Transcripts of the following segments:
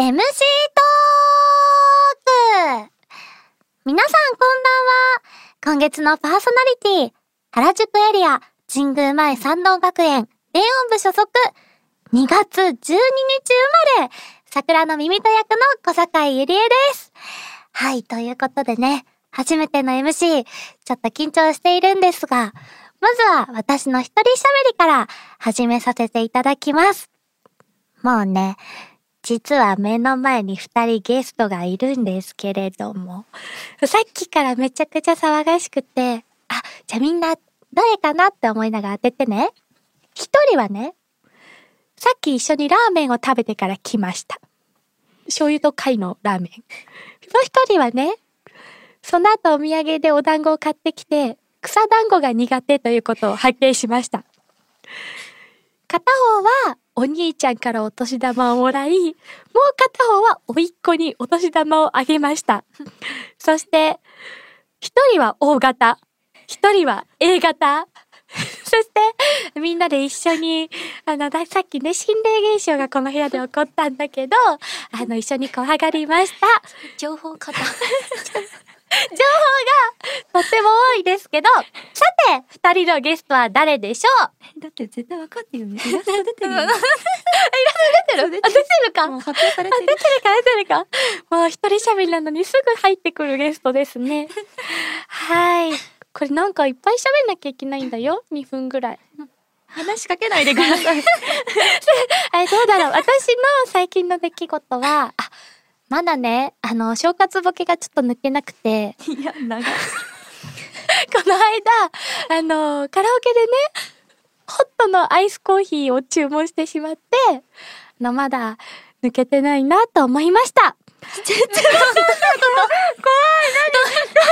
MC トーク皆さんこんばんは。今月のパーソナリティ、原宿エリア、神宮前山道学園、電音部所属、2月12日生まれ、桜の耳と役の小坂井ゆりえです。はい、ということでね、初めての MC、ちょっと緊張しているんですが、まずは私の一人喋りから始めさせていただきます。もうね、実は目の前に二人ゲストがいるんですけれども、さっきからめちゃくちゃ騒がしくて、あ、じゃあみんな誰かなって思いながら当ててね。一人はね、さっき一緒にラーメンを食べてから来ました。醤油と貝のラーメン。もう一人はね、その後お土産でお団子を買ってきて、草団子が苦手ということを発見しました。片方はお兄ちゃんからお年玉をもらい、もう片方は甥っ子にお年玉をあげました。そして、一人は O 型、一人は A 型。そして、みんなで一緒に、あの、さっきね、心霊現象がこの部屋で起こったんだけど、あの、一緒に怖がりました。情報型。情報がとっても多いですけど、さて、二人のゲストは誰でしょう？だって絶対わかってるよね。イラスト出てるよ、ね。イラスト出てる？出てるか？発表されてる。出てるか、出てるか？もう一人喋りなのにすぐ入ってくるゲストですね。はい。これなんかいっぱい喋んなきゃいけないんだよ。2分ぐらい。話しかけないでください。え、どうだろう？私の最近の出来事は、あ、まだね、あの、正月ボケがちょっと抜けなくて。いや、長い。この間、あの、カラオケでね、ホットのアイスコーヒーを注文してしまって、あの、まだ抜けてないなと思いました。ちょっと、怖い、何？それでは、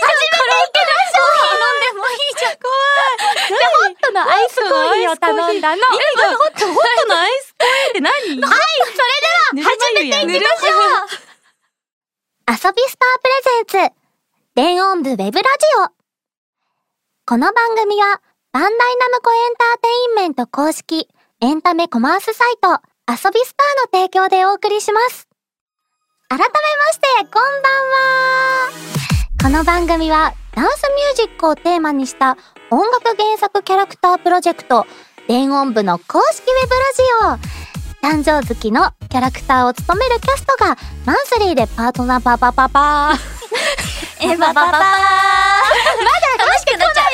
始めていきましょう飲んでもいいじゃん、怖い。で、ホットのアイスコーヒーを頼んだの。ホット、ホットのアイスコーヒーって何？はい、それでは、始めていきましょう遊びスタープレゼンツ、電音部ウェブラジオ。この番組は、バンダイナムコエンターテインメント公式エンタメコマースサイト、遊びスターの提供でお送りします。改めまして、こんばんは。この番組は、ダンスミュージックをテーマにした音楽原作キャラクタープロジェクト、電音部の公式ウェブラジオ。誕生月のキャラクターを務めるキャストがマンスリーでパートナーパパパパー。え、パパパー。まだ楽しくなっちゃう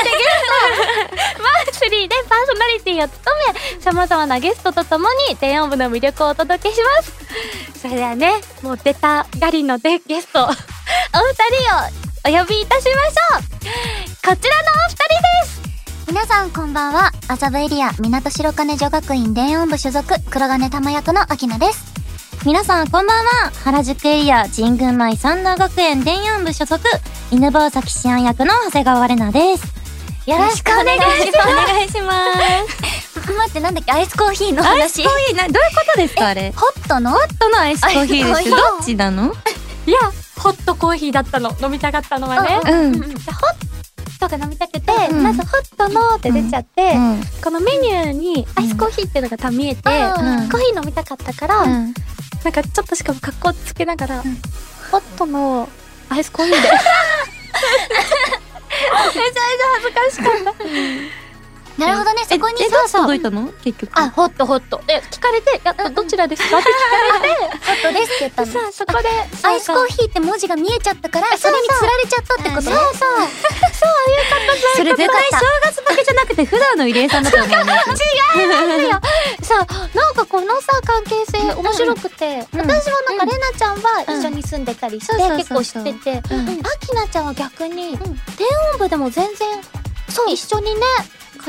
マンスリーでパーソナリティを務め、様々なゲストと共に電音部の魅力をお届けします。それではね、もう出たがりのでゲスト、お二人をお呼びいたしましょう。こちらのお二人です皆さんこんばんは。麻布エリア港白金女学院電音部所属黒金玉役の秋菜です。皆さんこんばんは。原宿エリア神宮前三田学園電音部所属犬坊崎志安役の長谷川玲奈です。よろしくお願いします。お願いします。待って、なんだっけ、アイスコーヒーの話。アイスコーヒーな、どういうことですかあれ？ホットの？ホットのアイスコーヒーです。どっちなの？いや、ホットコーヒーだったの。飲みたかったのはね。うん。ホットが飲みたくて、うん、まずホットのって出ちゃって、うん、このメニューにアイスコーヒーっていうのが多見えて、コーヒー飲みたかったから、なんかちょっとしかも格好つけながら、ホットのアイスコーヒーで。めちゃめちゃ恥ずかしかった。なるほどね、そこにさ、さ、届いたの？結局。あ、ホットホット。え、聞かれて、やっぱどちらですか？って聞かれて、ホットですって言ったの。さあ、そこで、アイスコーヒーって文字が見えちゃったから、それに釣られちゃったってことそうそう。そういうことそれ絶対正月ボケじゃなくて普段の入江さんだと思う。違いますよ。さあ、なんかこのさ、関係性面白くて、私はなんかレナちゃんは一緒に住んでたりして、結構知ってて、アキナちゃんは逆に、電音部でも全然、そう。一緒にね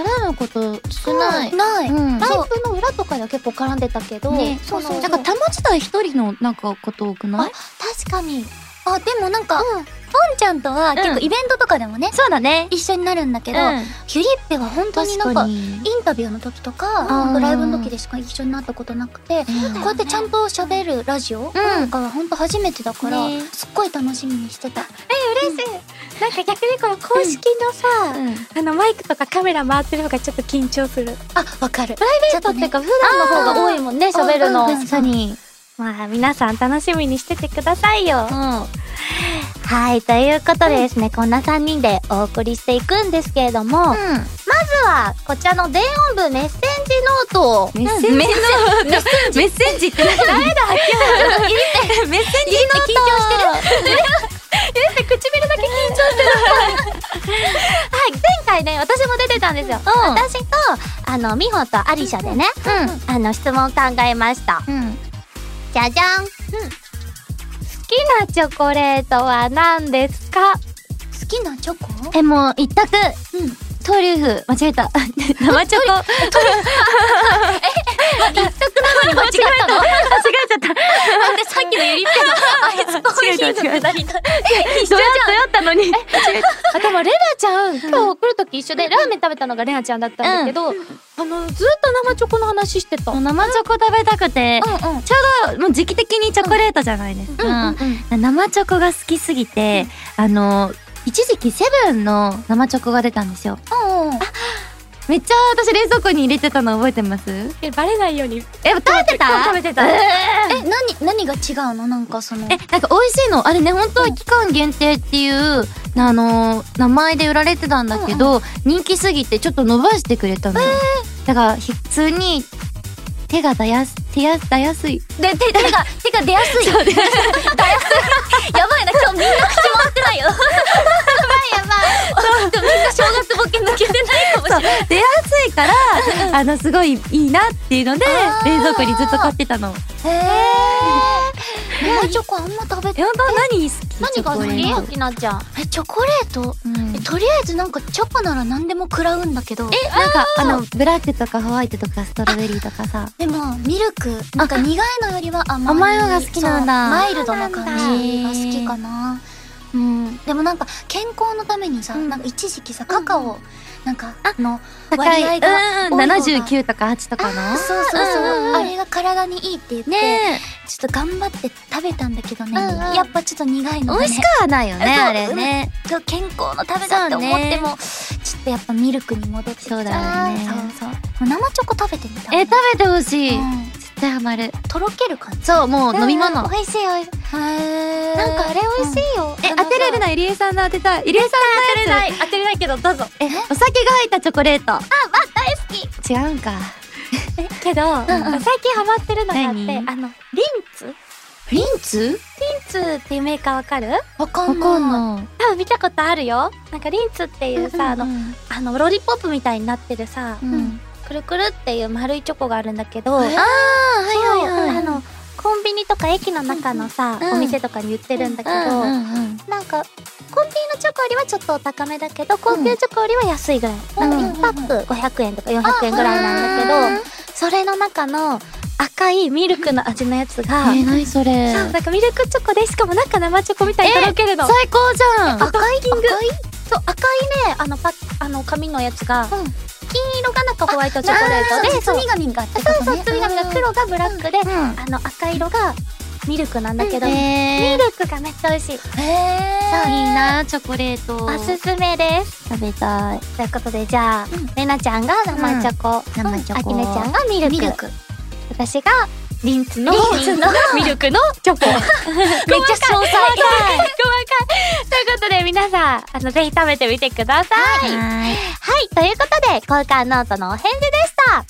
絡むこと少ない。ない。うん、ライブの裏とかでは結構絡んでたけど、ね、そうそう。なんか玉自体一人のなんかこと多くない？確かに。あ、でもなんか、うん。ポンちゃんとは結構イベントとかでもね、そうだね。一緒になるんだけど、ヒュリッペは本当になんかインタビューの時とか本当ライブの時でしか一緒になったことなくて、こうやってちゃんと喋るラジオとかは本当初めてだから、すっごい楽しみにしてた。え嬉しい。なんか逆にこの公式のさ、あのマイクとかカメラ回ってる方がちょっと緊張する。あ、わかる。プライベートっていうか普段の方が多いもんね、喋るの。うんうん。確かに。まあ皆さん楽しみにしててくださいよ。はい、ということでですね、こんな3人でお送りしていくんですけれども、まずはこちらの電音部メッセンジノートを。メッセンジメッセンジ。って何だ誰だメッセンジって緊張してるえ唇だけ緊張してるはい前回ね私も出てたんですよ、私とあの美穂とアリシャでね、あの質問を考えました。うん。うん。じゃじゃん、好きなチョコレートは何ですか？好きなチョコ？えもう一択うん。トリュフ間違えた。生チョコ。一択なのに間違えたの？間違えちゃった。なんでさっきのゆりっぺのアイスコーヒーのくだりだ。一緒ったのに。あ、でもレナちゃん、今日来るとき一緒でラーメン食べたのがレナちゃんだったんだけど、あの、ずっと生チョコの話してた。うん。生チョコ食べたくて。うん。ちょうどもう時期的にチョコレートじゃないですか、うんうん。生チョコが好きすぎて、あの一時期セブンの生チョコが出たんですよ。うん。めっちゃ私冷蔵庫に入れてたの覚えてます？えバレないように。え食べてた？食べてた。ええ、何、何が違うの？なんかその。えなんか美味しいの？あれね本当は期間限定っていう、あの名前で売られてたんだけど、人気すぎてちょっと伸ばしてくれたのよ、だからひ普通に手が出やす手や出やすいで、手、手が、手が出やすい。出やすい。やばいな、今日みんな口回ってないよ。やばい。でもみんな正月ボケ抜けてないかもしれない。出やすいからあのすごいいいなっていうので冷蔵庫にずっと買ってたの。へえ。生チョコあんま食べて。え本当何好き？何が好き？チョコレート。きなちゃん。え、チョコレート？うん。えとりあえずなんかチョコなら何でも食らうんだけど。えなんかあのブラックとかホワイトとかストロベリーとかさ。でも、ミルク、なんか苦いのよりは甘い。甘いのが好きなんだ。マイルドな感じが好きかへな。うん。でもなんか、健康のためにさ、うん。なんか一時期さ、カカオ、なんか、の、割合がうん多い方が79とか8とかの？そうそうそう、うんあれが体にいいって言って、ねちょっと頑張って食べたんだけどね、うんうん。やっぱちょっと苦いえのがね。美味しくはないよねあれね。そう健康のためだって思っても、ちょっとやっぱミルクに戻ってそうだよね。そうそう。生チョコ食べてみたえ食べてほしい。うん。絶対ハマる。とろける感じ。そうもう飲み物。うん美味しい美味しい。へなんかあれ美味しいよ。え当てれるな入江さんの当てたい。入江さんのやつ。当てれない。けどどうぞ。えお酒が入ったチョコレート。あ大好き。違うんか。けど、うん最近ハマってるのがあって何？あのリンツ。リンリンツツっていうメーカーわかる？わかわんない。多分見たことあるよ。なんかリンツっていうさ、あのうんあのロリポップみたいになってるさ、うん。くるくるっていう丸いチョコがあるんだけど、えあーはいはいはい。あのコンビニとか駅の中のさ、うん。お店とかに売ってるんだけど、うんうんうん。なんかコンビニのチョコよりはちょっとお高めだけど高級チョコよりは安いぐらい、うん。なんか1パック500円とか400円ぐらいなんだけど、うんそれの中の赤いミルクの味のやつが、え何それ？そうなんかミルクチョコでしかも中生チョコみたいにとろけるの、最高じゃん。赤い赤い？そう赤いねあのパあの紙のやつが、金色が中ホワイトチョコレートでそう包み紙があってことね。そうそう包み紙が黒がブラックで、うんあの赤色がミルクなんだけど、ミえルクがめっちゃ美味しい。へえいいなチョコレート。おすすめです食べたい。ということでじゃあ、うん。レナちゃんが生チョコ、生チョコ。あきねちゃんがミルク。ミルク。私がリンツのミルクの。チョコ。めっちゃ詳細細かい。細かい。ということで皆さんあのぜひ食べてみてください。はい。はい、ということで、交換ノートのお返事でした。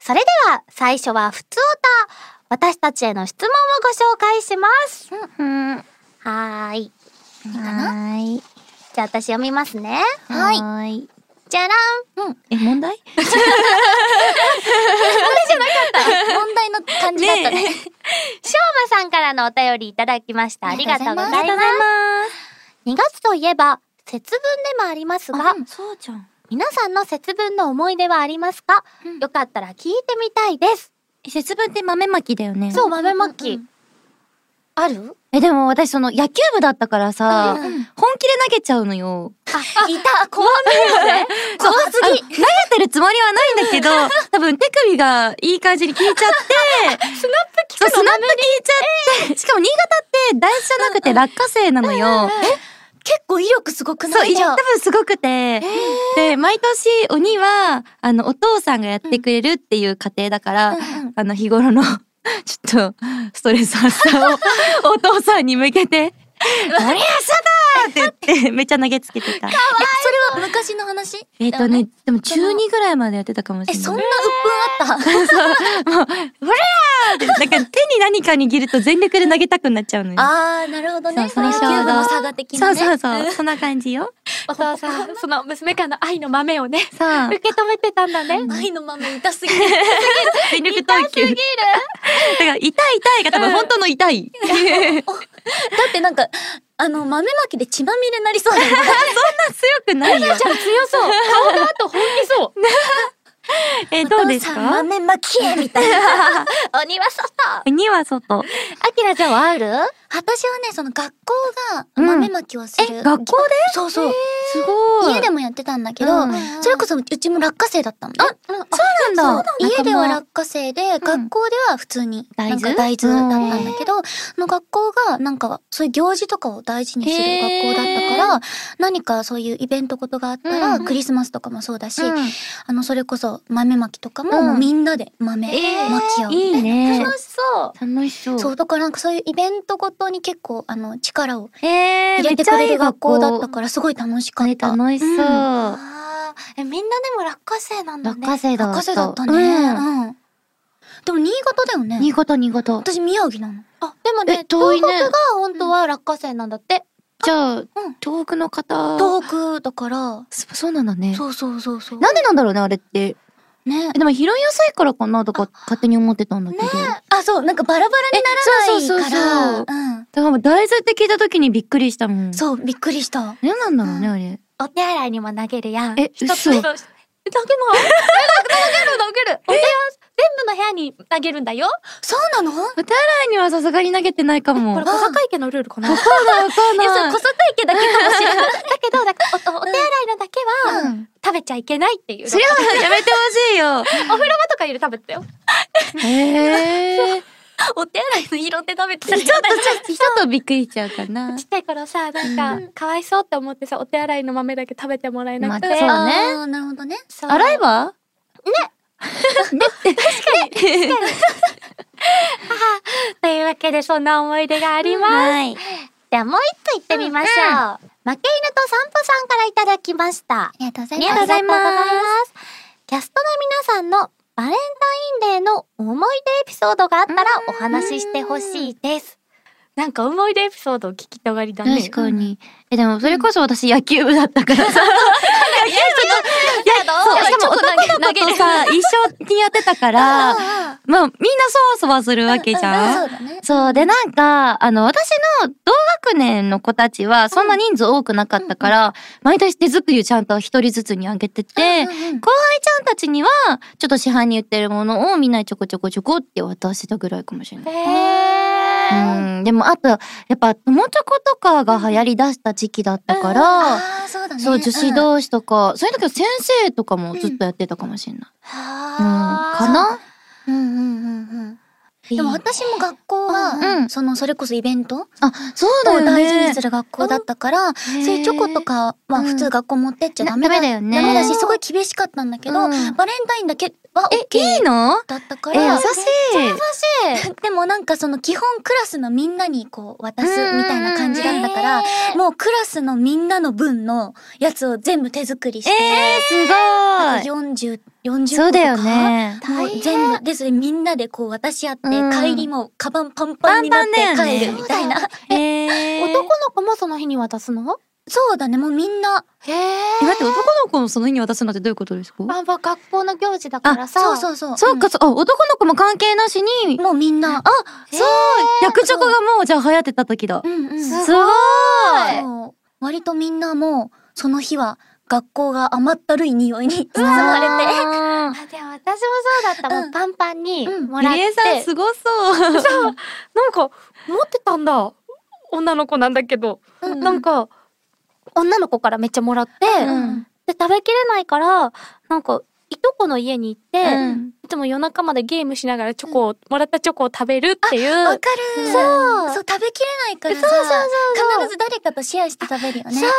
それでは、最初は普通歌。私たちへの質問をご紹介します。うんはーい。何かな？はい。じゃあ私読みますね。はい。はいじゃらん。え問題？問題の感じだったね。しょうまさんからのお便りいただきました。ありがとうございます。ありがとうござい2月といえば、節分でもありますが、そうじゃん。皆さんの節分の思い出はありますか、うん。よかったら聞いてみたいです。え節分って豆まきだよね。そう、豆まき。うんうんある？えでも私その野球部だったからさ、うんうん。本気で投げちゃうのよ。あ、いた。怖いね。怖すぎ。投げてるつもりはないんだけど多分手首がいい感じに効いちゃって スナップそうスナップ効いちゃってしかも新潟って大豆じゃなくて落花生なのよ。結構威力すごくそう、ないいや、多分すごくて。で、毎年鬼は、あの、お父さんがやってくれるっていう家庭だから、うんうん。あの、日頃の、ちょっと、ストレス発散をお父さんに向けて、ありゃそうだって言って、めっちゃ投げつけてた。それは昔の話？えっとね、でも中2ぐらいまでやってたかもしれえ、ない。そんな鬱憤あった？もう、ほらーって、なんか手に何か握ると全力で投げたくなっちゃうのよ。あー、なるほどね。そうそれちょうど野球部の差が的そうなね。そうそう、そんな感じよ。お父さん、その娘からの愛の豆をね、そう受。け止めてたんだね。愛の豆痛すぎる。全力投球。だから、痛い痛いが多分本当の痛い。だってなんか、あの、豆まきで血まみれになりそうだよね。強くないよ。じゃあ強そう。顔の後本気そう。え、どうですか？豆まきみたいな。鬼は外。には外。あきらちゃんはある私はね、その学校がうん豆まきをする。え学校で？そうそう。すごい。家でもやってたんだけど、うんそれこそうちも落花生だったのね。そうなんだ。家では仲落花生で、学校では普通に、大豆？大豆だったんだけど、その学校がなんかそういう行事とかを大事にする学校だったから、何かそういうイベントことがあったら、うんクリスマスとかもそうだし、あの、それこそ豆まきとかも、みんなで豆えーまき合う。いいね。楽しそう。楽しそう。そう、だからなんかそういうイベントごとに結構、あの、力をえー、入れてくれる学校だったら。から、すごい楽しかっね、た。楽しそう。うんえ、みんなでも落花生なんだ落ね。花生だった。落花生だったね。うん。うん。でも新潟だよね。新潟、新潟。私宮城なの。あ、でもね東北が本当は落花生なんだって。じゃあ、東北の方。東北だから、そそうなんだね。そうそうそうそう。なんでなんだろうね、あれって。ねえ。でも拾いやすいからかなとか勝手に思ってたんだけど。あ、そう、なんかバラバラにならえそうそうないかそうそうら。うん。だから大豆って聞いた時にびっくりしたもん。そう、びっくりした。何なんだろうね、あれ。お手洗いにも投げるやん。え一つ嘘一つえ投げないえ投げる投げる。お部屋、全部の部屋に投げるんだよ。そうなの？お手洗いにはさすがに投げてないかも。これ小坂池のルールかな？だそうだ、そうい小。坂池だけかもしれない。けど、だからおおお手洗いのだけは、うん食べちゃいけないっていう。それはやめてほしいよ。お風呂場とかより食べてたよ。へえ。お手洗いの色で食べてちょっと、ちょっと、ちょっとびっくりしちゃうかなちっ。ちゃい頃さ、なんか、かわいそうって思ってさ、お手洗いの豆だけ食べてもらえなくて。まあそうねなるほどね。洗えば？というわけで、そんな思い出があります。はい。ではもう一個行ってみましょう。負け犬と散歩さんからいただきました。ありがとうござあいます。りがとうございます。キャストの皆さんのバレンタインデーの思い出エピソードがあったらお話ししてほしいです。なんか思い出エピソードを聞きたがりだね。確かに。え、でもそれこそ私野球部だったからさ。いや、どうしかも男の子とさ、一緒にやってたから、まあみんなそわそわするわけじゃん。そうだね。そう。で、なんか、あの、私の同学年の子たちは、そんな人数多くなかったから、毎年手作りをちゃんと一人ずつにあげてて、後輩ちゃんたちには、ちょっと市販に売ってるものをみんなにちょこちょこちょこって渡してたぐらいかもしれない。へー。うん。でも、あと、やっぱ、友チョコとかが流行り出した時期だったから、ああ、そうだね。そう、女子うん同士とか、そういう時は先生とかもずっとやってたかもしれない。うん。はかな？うんうんうんうん。でも私も学校は、うんそのそれこそイベントあ、そうだ。を大事にする学校だったから、そういうチョコとかは普通学校持ってっちゃダメだ,、よねダメだし、すごい厳しかったんだけど、うんバレンタインだけはえ、いいの？だったかえ、優ら、しい。でもなんかその基本クラスのみんなにこう渡すみたいな感じだったから、もうクラスのみんなの分のやつを全部手作りして、えー、すごい。40、40個とかそうだよね。もう全部、で、それみんなでこう渡し合って、うん。帰りもカバンパンパンになって帰るみたいな。えー、男の子もその日に渡すの？そうだね、もうみんな。へえ。え、待って、男の子もその日に渡すのってどういうことですか？まあまあ学校の行事だからさ。そうそうそう。そうか、そう、あ、男の子も関係なしに、もうみんな。あ、そう、役チョコがもうじゃあ流行ってた時だ。うんうん。すごい。割とみんなもう、その日は学校が甘ったるい匂いに 包まれて。でも私もそうだった。もうパンパンにうんもらって。リエさんすごそう。なんか持ってたんだ。女の子なんだけど。うんなんか、女の子からめっちゃもらって、うんで、食べきれないから、なんか、いとこの家に行って、うんいつも夜中までゲームしながらチョコを、もらったチョコを食べるっていう。わかるそうそう、食べきれないからさ、そうそうそうそう必ず誰かとシェアして食べるよね。そうそう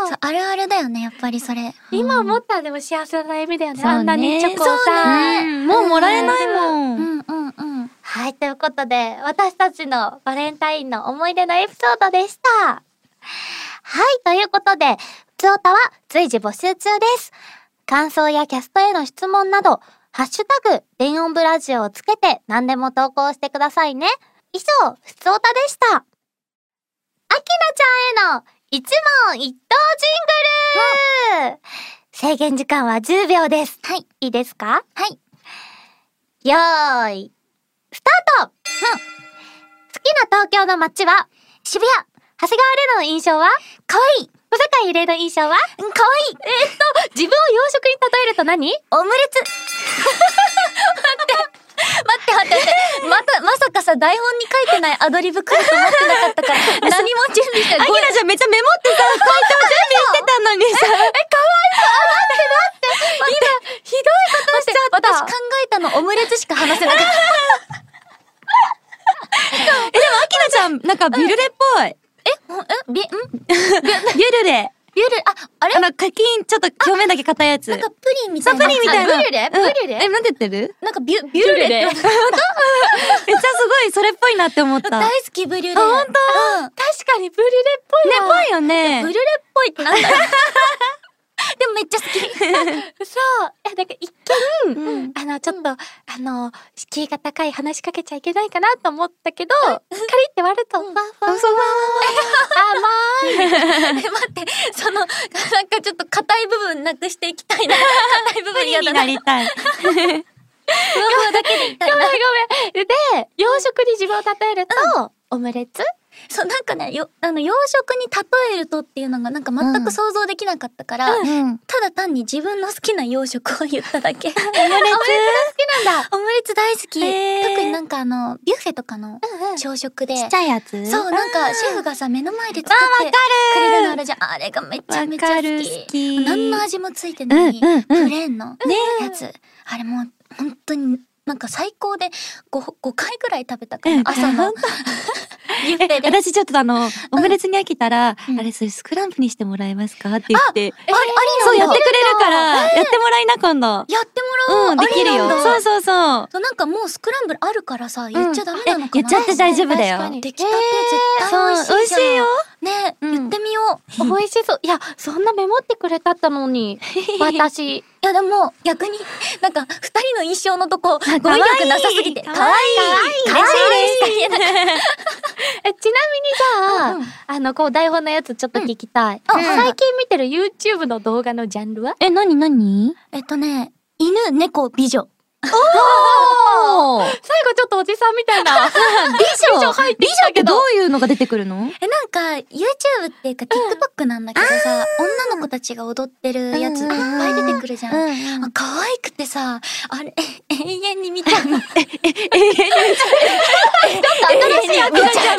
そうそうあるあるだよね、やっぱりそれ。今思っったらでも幸せな夢だよね。あんなにチョコをさ。ねうんもうもらえないも。うんんうんうん。はい、ということで、私たちのバレンタインの思い出のエピソードでした。はい、ということで、ふつおたは随時募集中です。感想やキャストへの質問など、ハッシュタグ、電音ブラジオをつけて何でも投稿してくださいね。以上、ふつおたでした。あきなちゃんへの一問一答ジングル、制限時間は10秒です。はい。いいですか？はい。よーい、スタート、好きな東京の街は？渋谷長谷川レナの印象は？かわい。い小坂ゆれの印象は？かわい。いえっと、自分を洋食に例えると何？オムレツ。待って待って待って。また、まさかさ、台本に書いてないアドリブ来ると思ってなかったから、何も準備してアキナちゃんめっちゃメモってさ、回答準備してたのにさ。ひどいことしちゃった。私考えたのオムレツしか話せなかった。え、でもアキナちゃん、なんかビュルレっぽい。え、び、ん？ビュルレ。ビュル、あ、あれ？あの、課金、ちょっと表面だけ硬いやつ。なんかプリンみたそ、いうな。プリンみたいな。あブリュレ？うんブリュレ？え、なんて言ってる？なんかビュ、ビュルレ？めっちゃすごいそれっぽいなって思った。大好きブリュレ。あほんとうん確かにブリュレっぽいね、わ。ぽいよねブ。リュレっぽいってなんだ でもめっちゃ好き。そう。いや、なんか一見、うんあの、ちょっと、あの、敷居が高い話しかけちゃいけないかなと思ったけど、カリって割ると、ふわふわ。そ う甘い。え待って、その、なんかちょっと硬い部分なくしていきたいな。硬い部分嫌だな。なりたい。ふわふわだけでいいたいな。ごめんごめん。で、洋食に自分を例えると、オムレツ そう、なんかね、よ、あの、洋食に例えるとっていうのがなんか全く想像できなかったから、うん。ただ単に自分の好きな洋食を言っただけ。オムレツ好きなんだ。オムレツ大好き。特になんかあの、ビュッフェとかのうんうん。朝食で。ちっちゃいやつ？そう、なんかシェフがさ、目の前で作ってくれるのあるじゃん。あれがめちゃめちゃ好き。何の味もついてない、うんうんうんプレーンのやつ。あれもう本当になんか最高で 5, 5回ぐらい食べたから、うん朝の。私ちょっとあの、オムレツに飽きたら、うんあれそれスクランブルにしてもらえますか？って言って、ありそうやなんだってくれるから、やってもらいな今度。やってもらおう。うん、できるよ。そうそうそう。そうなんかもうスクランブルあるからさ、言っちゃダメえなのかな、言っちゃって大丈夫だよ出来たて絶対美味しいじゃん。そう美味しいよ。ね、うん言ってみよう。美味しそう。いや、そんなメモってくれたったのに、私。いやでも逆になんか二人の印象のとこ語彙力なさすぎてかわい。いかわいいい。えちなみにじゃあ、うん。あの、こう台本のやつちょっと聞きたい。うん。あはい。最近見てる YouTube の動画のジャンルは？え、なになに？えっとね犬猫美女おー。最後ちょっとおじさんみたいな。美女。入ってきたけど。どういうのが出てくるの？えなんか YouTube っていうか TikTok なんだけどさ、女の子たちが踊ってるやついっぱい出てくるじゃん、うんあ可愛くてさあれえ永遠に見ちゃうの永遠に。見ちゃう。新しいやつ見ちゃう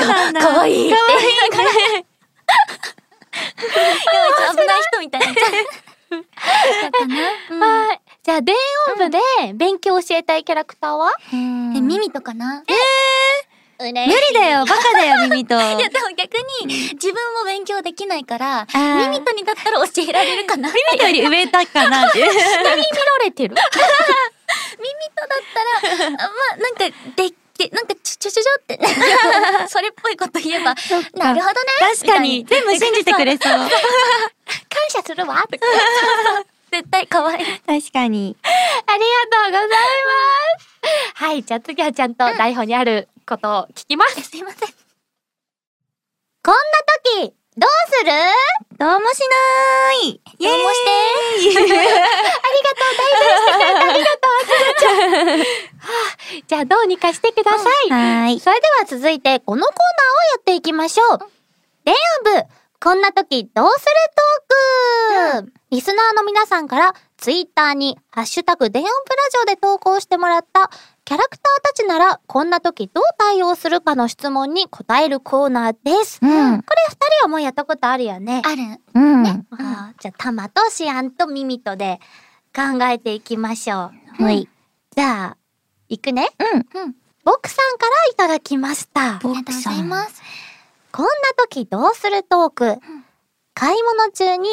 そうなんだ。かわいいって。かわいいね。やばい危ない人みたいになだったな、はい。じゃあ、電音部で勉強教えたいキャラクターは、うん、えミミとかな？無理無理だよ、バカだよ、耳と。いやでも逆に自分も勉強できないからー。ミミトにだったら教えられるかな耳とより上だかなって。見られてる。ミミトだったらあまあなんかででなんかちょちょちょちょって。それっぽいこと言えばなるほどね。確かに、全部信じてくれそう。感謝するわ。とか絶対可愛い確かに。ありがとうございます。はい、じゃあ次はちゃんと台本にあることを聞きます。すいませんこんな時、どうする？どうもしなーい。イエーイどうもして じゃあどうにかしてください。はーい。それでは続いてこのコーナーをやっていきましょう。電音部、こんな時どうするトーク？リスナーの皆さんからツイッターにハッシュタグ電音プラジオで投稿してもらったキャラクターたちならこんな時どう対応するかの質問に答えるコーナーです。うん。これ二人はもうやったことあるよね。ある。うん。あーじゃあタマとシアンとミミとで考えていきましょう。はい。じゃあ、いくね。うん。うん。ボクさんからいただきました。ありがとうございます。こんな時どうするトーク？買い物中に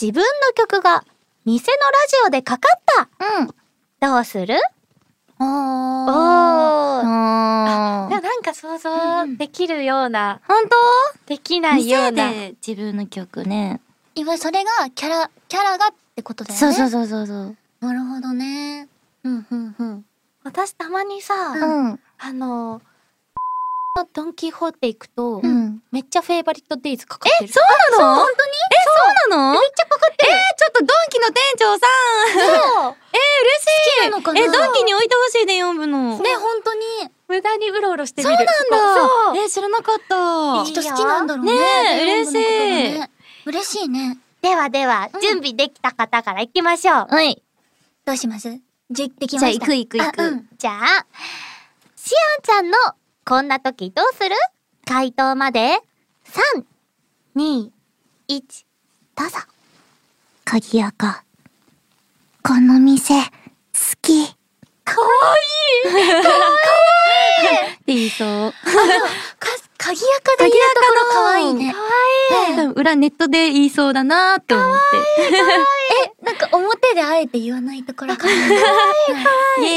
自分の曲が店のラジオでかかった。うん。どうする？おおー。ー。あいやなんか想像できるような、本当？できないような。で自分の曲ね。いわそれがキャラ、キャラがってことだよね。そうそうそうそうそう。なるほどね。うん、うん、うん。私たまにさ、うん。あの、ドンキホーテ行くと、うん。めっちゃフェイバリットデイズかかってる。そうなの？本当にえ、そうなの？めっちゃかかってる。えー、ちょっとドンキの店長さん。そう えー、嬉しい。好きなのかな？え、ドンキに置いてほしいね、4部の。ね、本当に。無駄にうろうろしてみる。そうなんだ。そうえー、知らなかった。いいきっと好きなんだろうね。ね嬉しい。嬉しいね。ではでは、準備できた方から行きましょう。はい。どうします？じ、できじゃあ、ました。行く行く行く。あうんじゃあ、シアンちゃんのこんな時どうする？回答まで、3、2、1、どうぞ。鍵垢。か。この店、好き。かわいいって言いそう。か鍵垢で言うところかわいいね。多分裏ネットで言いそうだなって思って。え、なんか表であえて言わないところかわいい。イエ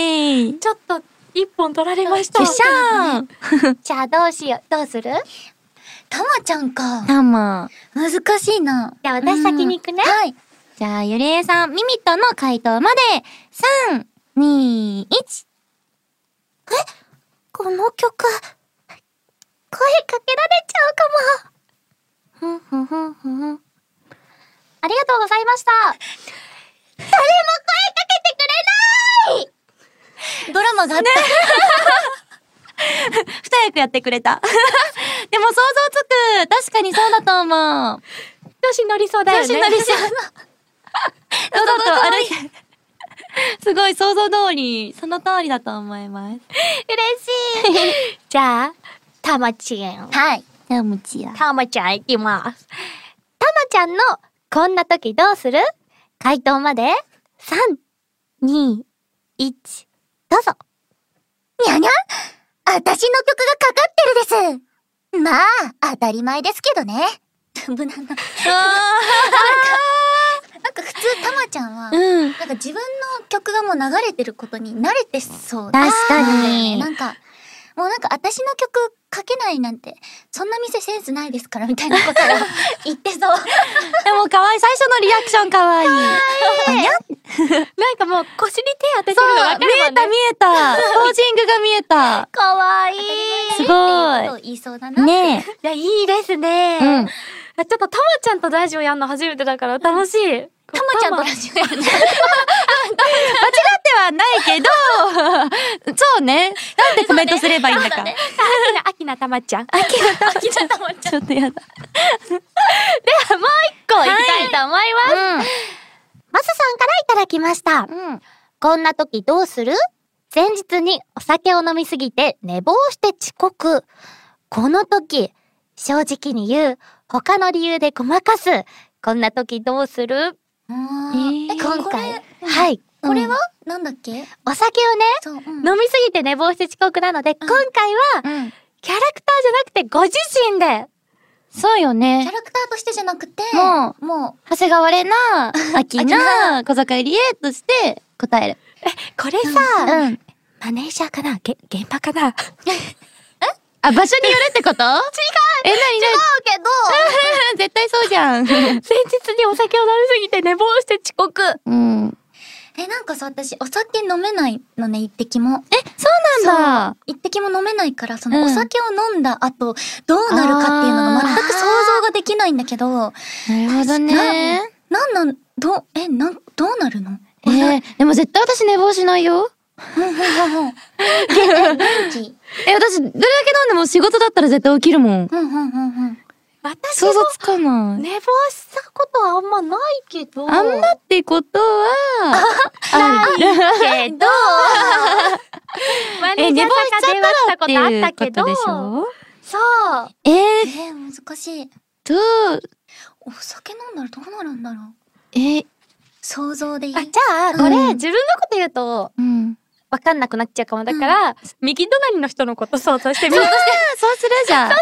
ーイ。ちょっと、一本取られました。じゃあどうしよう。どうする？たまちゃんか。たま。難しいな。じゃあ私先に行くねうんはい。じゃあ、ゆりえさん、ミミットの回答まで、3、2、1。この曲、声かけられちゃうかも。ふんふんふんふん。ありがとうございました。マがあった。二役やってくれた。でも想像つく。確かにそうだと思う。調子乗りそうだよね。調子乗りそう。そうそうそう、歩いて。すごい想像通り、その通りだと思います。嬉しい。じゃあ、たまちゃん。はい。じゃあ、むちや。たまちゃんいきます。たまちゃんのこんな時どうする？回答まで、3、2、1、どうぞ。にゃにゃ？私の曲がかかってるです。まあ、当たり前ですけどね。無難な。なんか 普通たまちゃんは、うん。なんか自分の曲がもう流れてることに慣れてそう。確かになんか、もうなんか私の曲かけないなんて、そんな店センスないですからみたいなことを 言ってそう。でも可愛い。最初のリアクション可愛い。なんかもう腰に手当ててそうるの分かる見えた見えた。ポージングが見えた。かわいい。すごいと言いそうだな。ねいや、いいですね。うんあちょっとたまちゃんとラジオやんの初めてだから楽しい。たまちゃんとラジオやる 間違ってはないけど、そうね。なんでコメントすればいいんだか。あきなたまちゃん。あきらたまちゃん。ちょっとやだ。ではもう一個いきたいと思います。マスさんからいただきました。うん。こんな時どうする？前日にお酒を飲みすぎて寝坊して遅刻。この時、正直に言う、他の理由でごまかす。こんな時どうする？うんえー今こ回れ、はい。これは？なんだっけ？お酒をね、そう。うん飲みすぎて寝坊して遅刻なので、今回は、うん。キャラクターじゃなくてご自身で、そうよキャね。ラクターとしてじゃなくて、もも長谷川玲奈、秋秋菜、菜小坂入江として答える。これさ、うん。マネージャーかな？げ現場かな？あ、場所によるってこと？違うえ、なになに？う、けど、絶対そうじゃん。前日にお酒を飲みすぎて寝坊して遅刻。うん。え、なんかさ、私、お酒飲めないのね、一滴も。え、そうなんだ。一滴も飲めないから、その、うんお酒を飲んだ後、どうなるかっていうのが全く想像ができないんだけど、なるほどね。なんなん、どう、え、なん、どうなるの？えー、でも絶対私寝坊しないよ。え、私、どれだけ飲んでも仕事だったら絶対起きるもん。ふんふんふんふん。私想像もつかない。寝坊したことはあんまないけど。あんまってことは、ある。けど、マ ネえ、ージャー寝坊しちゃさんが電話しったことあったけどで、しょ？そう。ええー、ー、難しい。どう、お酒飲んだらどうなるんだろう。え、想像でいい。あ、じゃあ、これ、うん自分のこと言うと、うん。わかんなくなっちゃうかも。だから、右隣の人のこと想像してみる。そうするじゃん。あのね、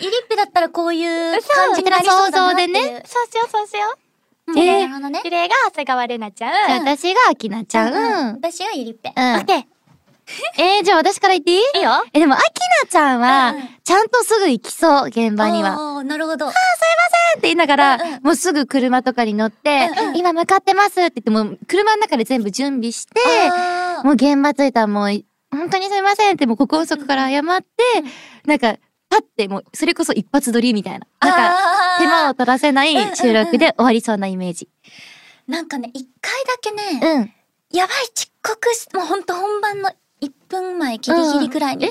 ゆりっぺだったらこういうそう感じになりそうだなっていう。想像でねそうしよう、そうしよう。うん。えーなるほどね。綺麗が長谷川玲奈ちゃん。私がきなちゃん。うん。私はゆりっぺ。オッケー。えー、じゃあ私から言っていい？いいよ。え、でも、あきなちゃんはちゃんとすぐ行きそう、現場には。っおーなるほど。て言いながらもうすぐ車とかに乗って今向かってますって言って、もう車の中で全部準備して、もう現場着いたらもう、本当にすみませんってもう心底から謝って、なんか、パッてもう、それこそ一発撮りみたいな。なんか、手間を取らせない収録で終わりそうなイメージ。なんかね、一回だけね、うん。やばい、遅刻し、もうほんと本番の1分前ギリギリくらいに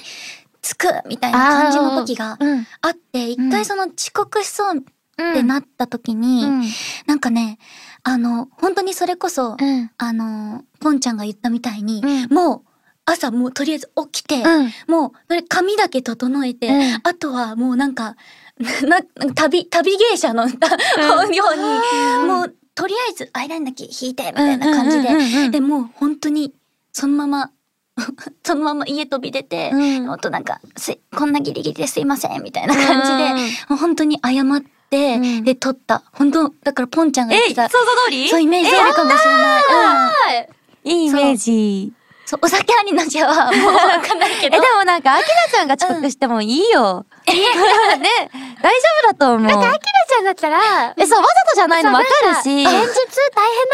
着くみたいな感じの時がうん。あって、一回その遅刻しそうっうん。てなった時に、うん。なんかね、あの、本当にそれこそ、うん。あの、ポンちゃんが言ったみたいに、うんもう朝もうとりあえず起きて、うん。もう髪だけ整えて、うんあとはもうなんか、な、旅、旅芸者の ように、もうとりあえずアイラインだけ引いて、みたいな感じで、で、もう本当にそのまま、そのまま家飛び出て、うんもっとなんかすい、こんなギリギリですいません、みたいな感じで、うんもう本当に謝って、うんで、撮った。本当だからポンちゃんが言ってた、想像通り？そうイメージあるかもしれない。うんはい。いいイメージ。そう、お酒ありなしはもうわかんないけえ、ど。でもなんか、アキナちゃんが遅刻してもいいよ。ね、大丈夫だと思う。アキラちゃんだったら、え、そう、わざとじゃないのわかるし。現実大変な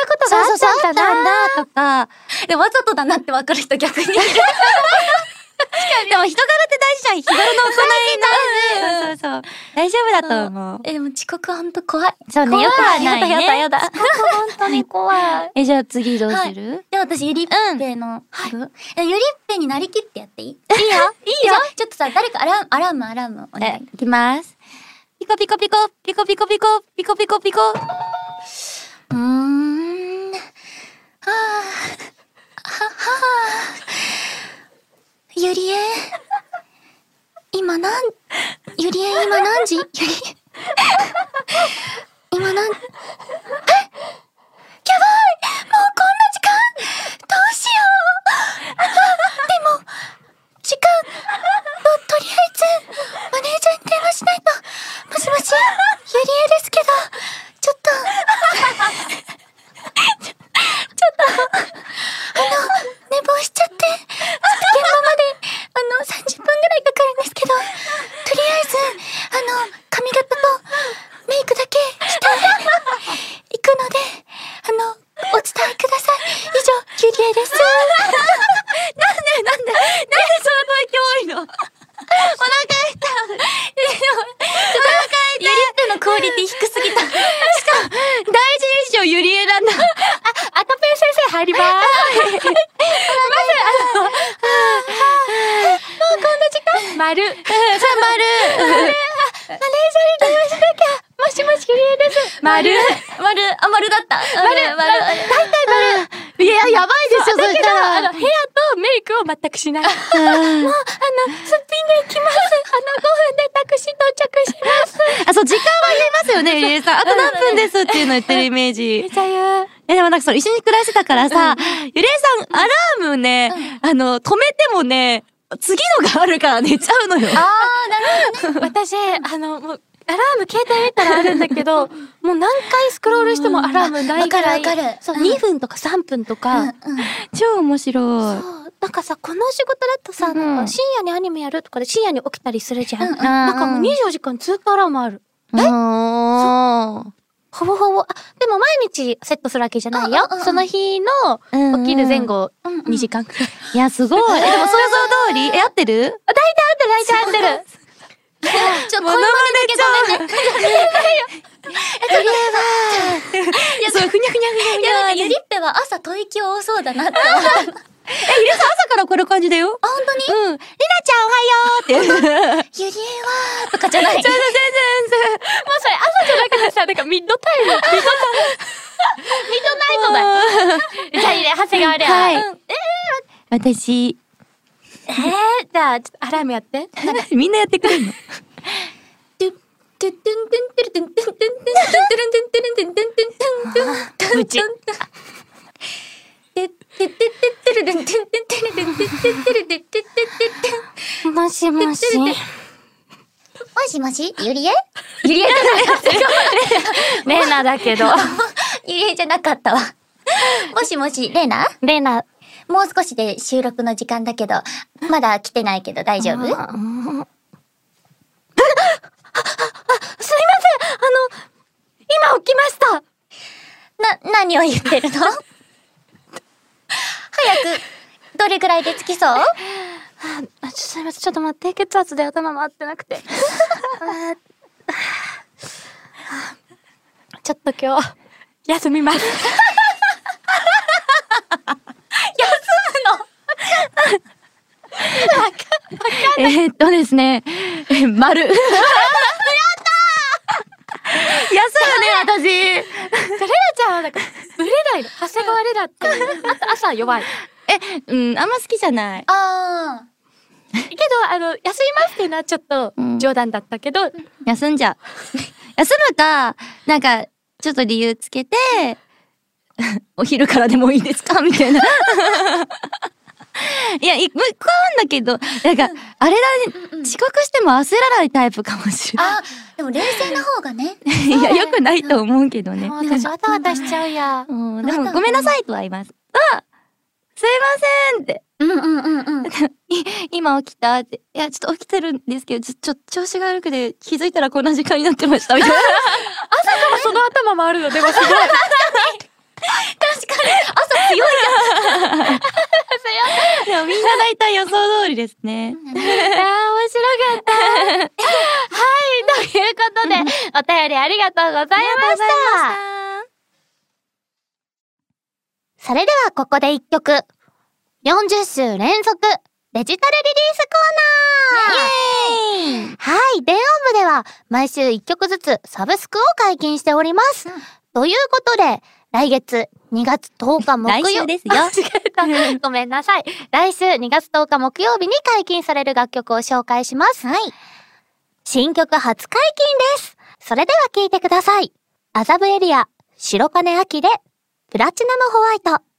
ことがあっんだったたんな。だとか。で、わざとだなってわかる人逆に。でも人柄って大事じゃん。日頃の行いな。そうそうそう。大丈夫だと思う。え、でも遅刻はほんと怖い。そうね、よくはないね。やだやだやだ。本当に怖い。え、じゃあ次どうはいするで、私、ゆりっぺの、えゆりっぺになりきってやっていい？いいよいいいよちょっとさ、誰かアラーム、アラーム、アラーム、お願えい。、いきます。ピコピコピコ、ピコピコピコ、ピコピコピコ。うーん。はあ。は、はあ。ゆりえ。今なん、ゆりえ今何時？ゆりえ。今なん、えやばいもうこんな時間どうしようあでも、時間、と、とりあえず、マネージャーに電話しないと。もしもし、ゆりえですけど、ちょっと、ちょ、ちょっと、あの、寝坊しちゃって、ちょっと現場まで、あの、30分ぐらいかかるんですけど、とりあえず、あの、髪型とメイクだけして、行くので、あの、お伝えください。以上、ゆりえです。なんで、なんで、なんでその声多いのお腹痛い。ゆりっぺのクオリティ低すぎた。大事にしよう、ゆりえなんだ。赤ペン先生入ります。まず、あの、もうこんな時間。丸。さあ、まる。マネージャーに電話しなきゃ。もしもし、ゆりえです。丸。丸、あ、丸だった。丸、丸。大体丸。いや、やばいですよ、そだけど、したら。あの、ヘアとメイクを全くしない。もう、あの、すっぴんで行きます。あの、5分でタクシー到着します。あ、そう、時間は言いますよね、ゆりえさん。あと何分ですっていうの言ってるイメージ。じゃあ言う。え、でもなんかその一緒に暮らしてたからさ、ゆりえさん、アラームね、あの、止めてもね、次のがあるから寝ちゃうのよ。あー、なるほどね。私、あの、もう、アラーム携帯見たらあるんだけど、もう何回スクロールしてもアラームないぐらい。わかるわかるそう、うん2分とか3分とか。うんうん超面白い。そう。なんかさ、この仕事だとさ、うんなんか深夜にアニメやるとかで深夜に起きたりするじゃん。うんうんなんかもう24時間ずっとアラームある。ほぼほぼ。あ、でも毎日セットするわけじゃないよ。その日の起きる前後うんうん2時間くらい。いや、すごい。え、でも想像通り？え、合ってる？大体合ってる、大体合ってる。ちょ、声真似だけごめんね。いや、そう、ふにゃふにゃふにゃふにゃ。ゆりっぺは朝吐息多そうだなって。え、ゆりさん朝からこう感じだよ。あ、本当に？うん。りなちゃんおはようって。ゆりえはとかじゃない。全然全然。もうそれ朝じゃなくてさ、なんかミッドタイム。ミッドタイ。ミッドナイトだ。じゃあゆりえ、長谷川りゃ。はいうん私、えー、じゃあ、ちょっとアラームやって。みんなやってくるの？うち。てってってるでてってってるてってってるてってってもしもし。もしもしゆりえゆりえじゃないレナだけど。ゆりえじゃなかったわ。もしもし、レナレナ。もう少しで収録の時間だけど、まだ来てないけど大丈夫すいません。あの、今起きました。な、何を言ってるの早く、どれぐらいで着きそう？あ、すいません。ちょっと待って。血圧で頭回ってなくて。あ ちょっと今日、休みます。えーっとですね、え丸。やった 休むね、レナちゃんはなんか、ブレないの。長谷川レナって朝弱い。私。え、うん、あんま好きじゃない。あけど、あの、休みますっていうのはちょっとうん冗談だったけど、休んじゃう。休むか、なんか、ちょっと理由つけて、お昼からでもいいですか？みたいな。いや、い向こうんだけど、なんか、あれだね、遅刻しても焦らないタイプかもしれあ。あ、でも冷静な方がね。ない。いや、よくないと思うけどね。私わたわたしちゃうや。うん、でも、ごめんなさいとは言います。あすいませんって。うんうんうんうん。い今起きたって。いや、ちょっと起きてるんですけど、ちょ、ちょ、調子が悪くて気づいたらこんな時間になってました、みたいな。その頭もあるの、でもすごい。でもみんな大体予想通りですね。あー、面白かった。はい、ということで、お便りありがとうございました。それではここで一曲。40週連続デジタルリリースコーナーイエーイはい、電音部では毎週一曲ずつサブスクを解禁しております。ということで、来月2月10日木曜来週ですよ。ごめんなさい。来週2月10日木曜日に解禁される楽曲を紹介します。はい。新曲初解禁です。それでは聴いてください。麻布エリア、白金秋で、プラチナムホワイト。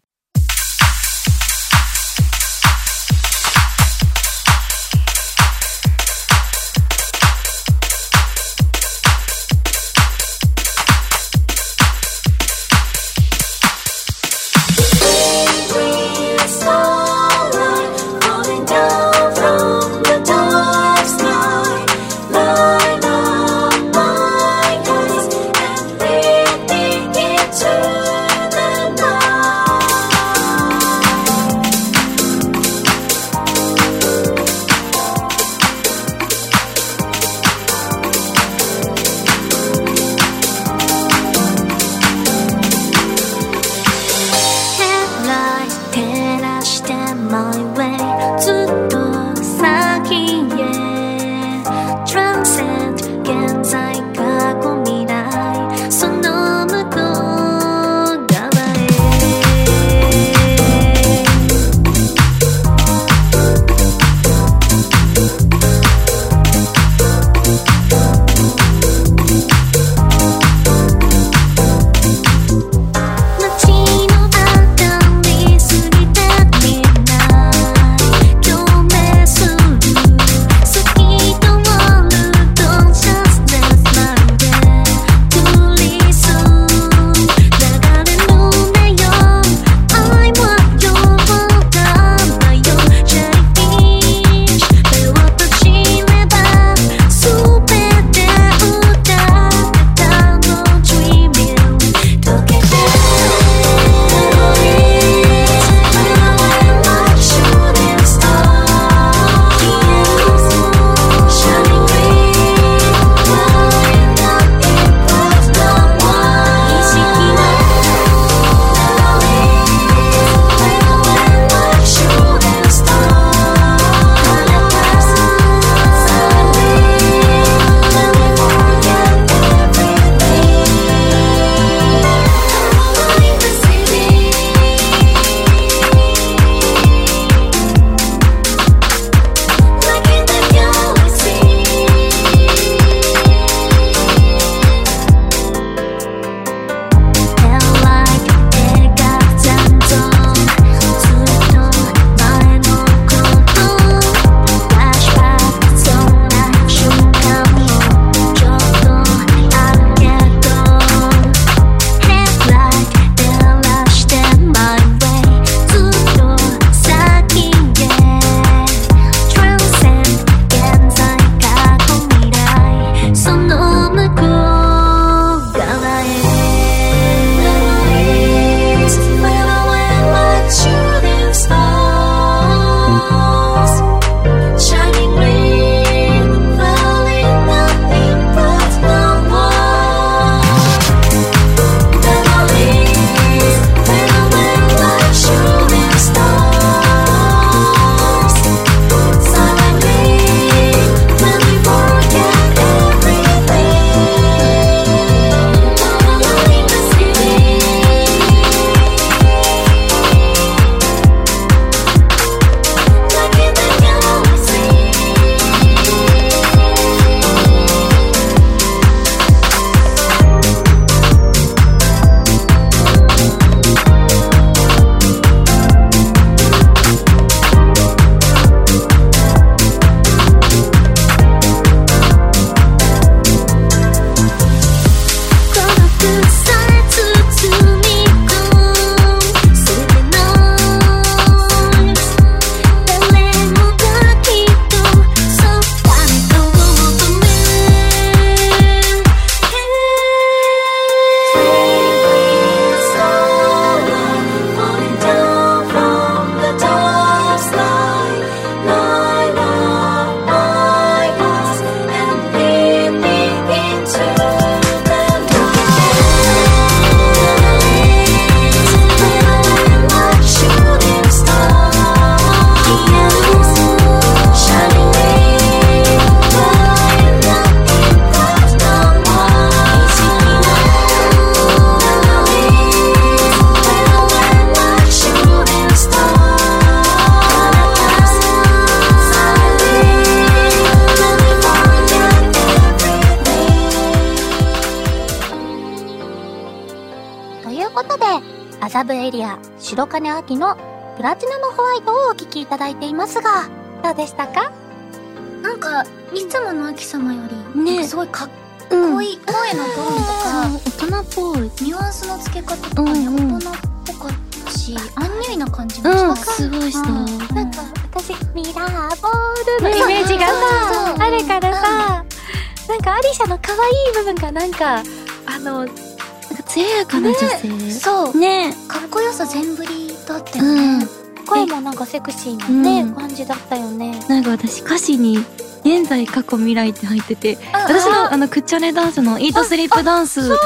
愛い部分がなんか、あの、なんか艶やかな女性。そう、ねかっこよさ全振りだったようんね。。声もなんかセクシーなね、うん感じだったよね。なんか私歌詞に、現在、過去、未来って入ってて、私のあの、クッチャネダンスのイートスリップダンス、そう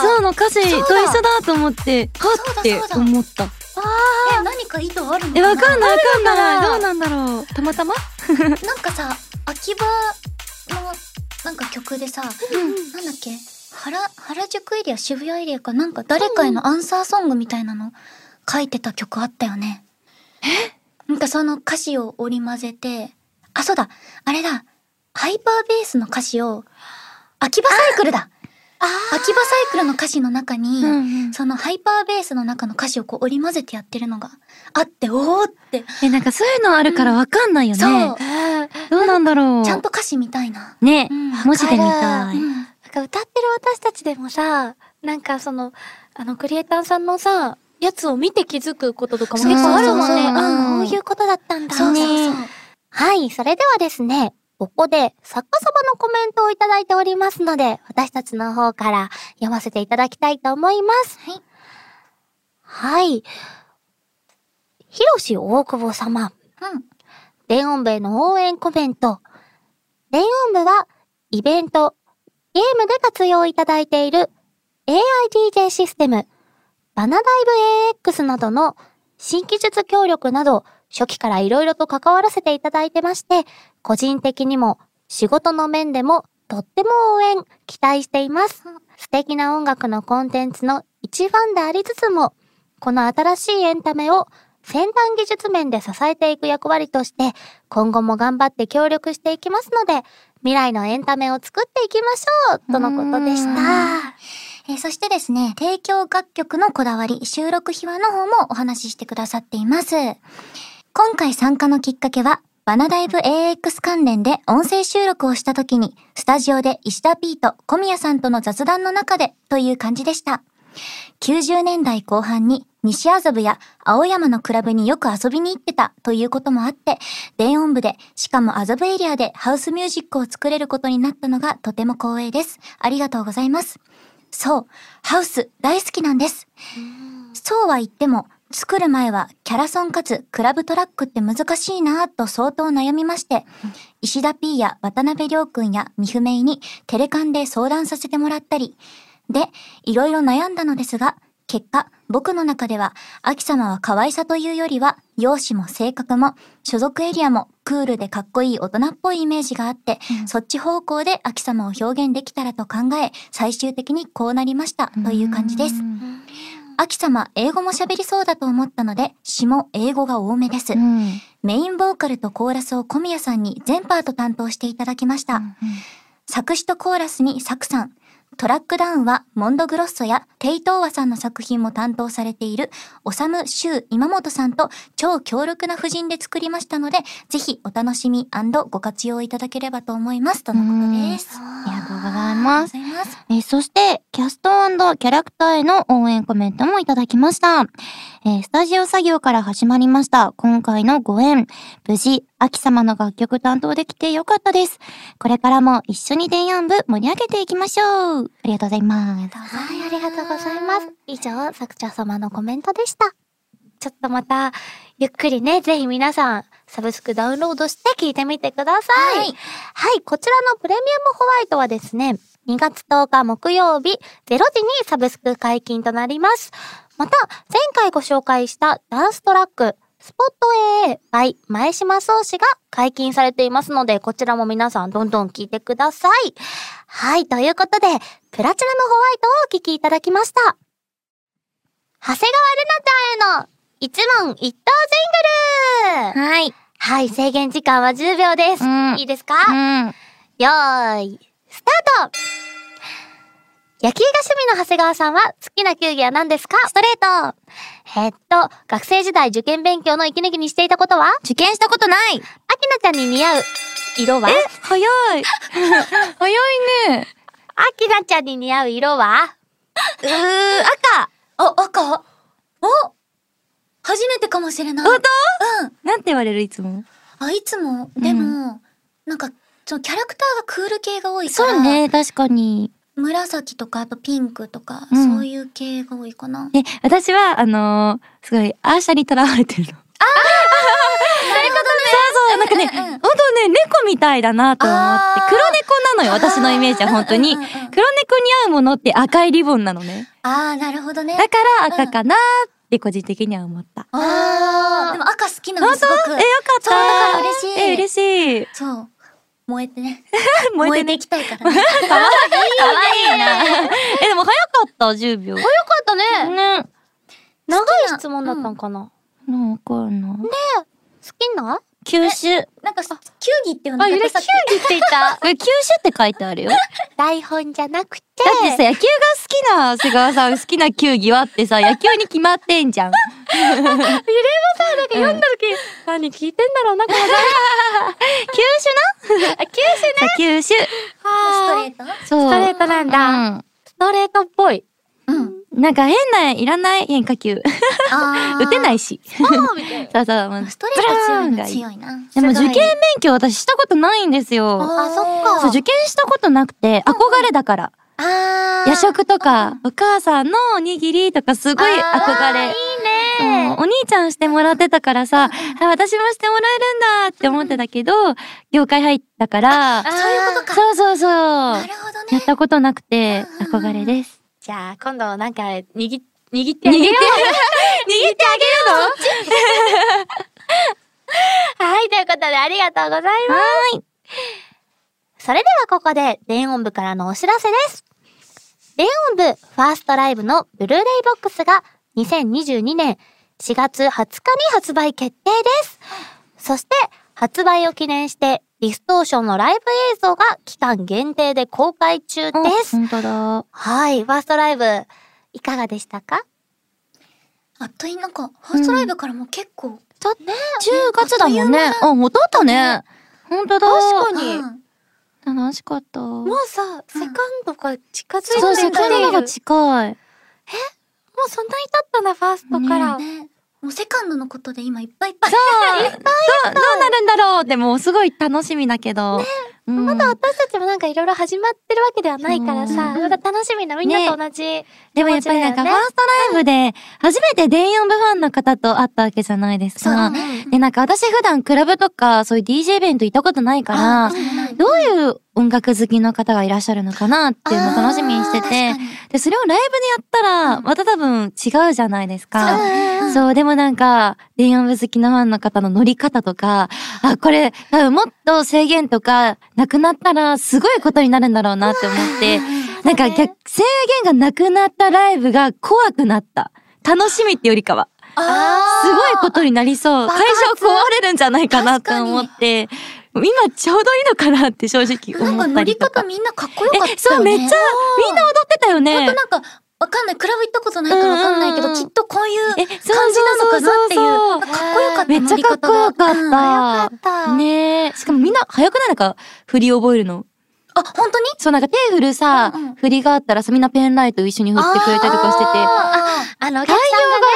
そうの歌詞と一緒だと思って、はって思った。え、何か意図あるのえ、わかんないわかんない。どうなんだろう。たまたま？なんかさ、秋葉の、なんか曲でさ、なんだっけ？原、原宿エリア、渋谷エリアかなんか誰かへのアンサーソングみたいなの書いてた曲あったよね。え？なんかその歌詞を織り交ぜて、あ、そうだ、あれだ、ハイパーベースの歌詞を、秋葉サイクルだ秋葉サイクルの歌詞の中に、うんそのハイパーベースの中の歌詞をこう織り交ぜてやってるのがあって、おーって、え、なんかそういうのあるからわかんないよね。そう、どうなんだろう。ちゃんと歌詞見たいな。ねうん、文字で見たい。うんなんか歌ってる私たちでもさ、なんかその、あの、クリエイターさんのさ、やつを見て気づくこととかも結構あるもんね。そうそうそうあこういうことだったんだ。そうそうそう。はい、それではですね、ここで作家様のコメントをいただいておりますので、私たちの方から読ませていただきたいと思います。はい。はい。ひろし大久保様、うん。電音部への応援コメント。電音部は、イベント、ゲームで活用いただいている AIDJ システム、バナダイブ AX などの新技術協力など、初期から色々と関わらせていただいてまして、個人的にも仕事の面でもとっても応援、期待しています。素敵な音楽のコンテンツの一ファンでありつつも、この新しいエンタメを先端技術面で支えていく役割として、今後も頑張って協力していきますので、未来のエンタメを作っていきましょうとのことでした。えーそしてですね、提供楽曲のこだわり、収録秘話の方もお話ししてくださっています。今回参加のきっかけは、バナダイブ AX 関連で音声収録をした時に、スタジオで石田 P と小宮さんとの雑談の中でという感じでした。90年代後半に西麻布や青山のクラブによく遊びに行ってたということもあって、電音部で、しかも麻布エリアでハウスミュージックを作れることになったのがとても光栄です。ありがとうございます。そう、ハウス大好きなんです。そうは言っても、作る前はキャラソンかつクラブトラックって難しいなぁと相当悩みまして、石田 P や渡辺亮君や三船井にテレカンで相談させてもらったり、で、いろいろ悩んだのですが、結果、僕の中では、秋様は可愛さというよりは、容姿も性格も、所属エリアも、クールでかっこいい大人っぽいイメージがあって、そっち方向で秋様を表現できたらと考え、最終的にこうなりました、という感じです。秋様、英語も喋りそうだと思ったので、詩も英語が多めです。うん。メインボーカルとコーラスを小宮さんに全パート担当していただきました。作詞とコーラスにサクさん。トラックダウンはモンドグロッソやテイトーワさんの作品も担当されているオサム・シュー今本さんと超強力な布陣で作りましたので、ぜひお楽しみご活用いただければと思います。とのことです。ありがとうございます。ます。えーそして、キャストキャラクターへの応援コメントもいただきました。えースタジオ作業から始まりました。今回のご縁。無事、秋様の楽曲担当できてよかったです。これからも一緒に電音部盛り上げていきましょう。ありがとうございます。はい、ありがとうございます。以上、作者様のコメントでした。ちょっとまた、ゆっくりね、ぜひ皆さん、サブスクダウンロードして聞いてみてください。はいはい、こちらのプレミアムホワイトはですね、2月10日木曜日0時にサブスク解禁となります。また、前回ご紹介したダンストラック、スポット AA by 前島宗氏が解禁されていますので、こちらも皆さんどんどん聞いてください。はい、ということで、プラチナムホワイトをお聞きいただきました。長谷川ルナちゃんへの一問一答ジングルはい。はい、制限時間は10秒です。うんいいですか、うん。よーい、スタート野球が趣味の長谷川さんは好きな球技は何ですか？ストレート。えっと、学生時代受験勉強の息抜きにしていたことは？受験したことない。アキナちゃんに似合う色は？早い。早いね。アキナちゃんに似合う色は？うー、赤。あ、赤？お？初めてかもしれない。本うん。当なんて言われるいつも？あ、いつも、でも、なんか、そのキャラクターがクール系が多いから。そう。ね、確かに。紫とか、あとピンクとか、うんそういう系が多いかな。え、私は、あのーすごい、アーシャに囚われてるの。ああなるほどね。そうそう、なんかね、うんうんうん本当ね、猫みたいだなと思って。黒猫なのよ、私のイメージは本当に。黒猫に合うものって赤いリボンなのね。あー、なるほどね。だから赤かなって個人的には思った。あー、でも赤好きなのすごく。え、よかった。そうだから嬉しいえ、嬉しい。そう。燃えてね。燃えていきたいからね。かわいいな。え、でも早かった、10秒。よかったね。ね。長い質問だったんかな、なんかな。好きな球種。なんか、球技っていうのあ、ゆれ球技って言った。これ球種って書いてあるよ。だ台本じゃなくて。ってさ、野球が好きな瀬川さん好きな球技はってさ、野球に決まってんじゃん。ゆれもさ、なんか読んだ時、何聞いてんだろうな、この球種なあ、球種ね。さ球種。ストレあートそう。ストレートなんだストレートっぽい。うん。うん。なんか変な、いらない変化球。打てないし。あーみたいな。そうそう。ストレート強い強いな。でも受験勉強私したことないんですよ。あ、そっか。そう、受験したことなくて、憧れだから。夜食とか、お母さんのおにぎりとかすごい憧れ。いいね。お兄ちゃんしてもらってたからさ、あ私もしてもらえるんだって思ってたけど、業界入ったから、そういうことか。そうそうそう。なるほどね。やったことなくて、うんうんうん憧れです。じゃあ、今度なんか、握、握ってあ握って、握ってげよ あげるう。はい、ということでありがとうございます。それではここで、電音部からのお知らせです。電音部ファーストライブのブルーレイボックスが2022年4月20日に発売決定です。そして、発売を記念して、ディストーションのライブ映像が期間限定で公開中です。本当だ。はい、ファーストライブ、いかがでしたか？あっという間なんか、ファーストライブからもう結構。ちょっとね、10月だもんね。あ、もう経ったね。本当だ。確かにうん楽しかった。もうさ、セカンドが近づいてそう、セ。カンドが近い。もうそんなに経ったな、ファーストから。ねもうセカンドのことで今いっぱいいっぱい。どう、どうなるんだろうってもうすごい楽しみだけど。うん。まだ私たちもなんかいろいろ始まってるわけではないからさ、うん。まだ楽しみなみんなと同じ、でもやっぱりなんかファーストライブで初めて電音部ファンの方と会ったわけじゃないですか。そう。だね。で、なんか私普段クラブとかそういう DJ イベント行ったことないから、どういう音楽好きの方がいらっしゃるのかなっていうのを楽しみにしてて。で、それをライブでやったら、うん。また多分違うじゃないですか。ねうんそう、でもなんか、電音部好きのファンの方の乗り方とか、あ、これ、多分もっと制限とかなくなったら、すごいことになるんだろうなって思って、なんか逆、制限がなくなったライブが怖くなった。楽しみってよりかは。あすごいことになりそう。会爆発場壊れるんじゃないかなって思って、今ちょうどいいのかなって正直ーなん思っか乗りたりとか方。みんなかっこよかったよね。え、そう、めっちゃ、みんな踊ってたよねと。なんか、わかんない。クラブ行ったことないからわかんないけど、うんうんうんきっとこういうえ、感じなのかなっていう。そうそうそうそうかっこよかった。めっちゃかっこよかった。乗り方がうんかったねえ。しかもみんな早くない？なんか振り覚えるの。あ、本当に？そうなんか手振るさ、うんうん。振りがあったらさ、みんなペンライト一緒に振ってくれたりとかしてて、ああの、お対応が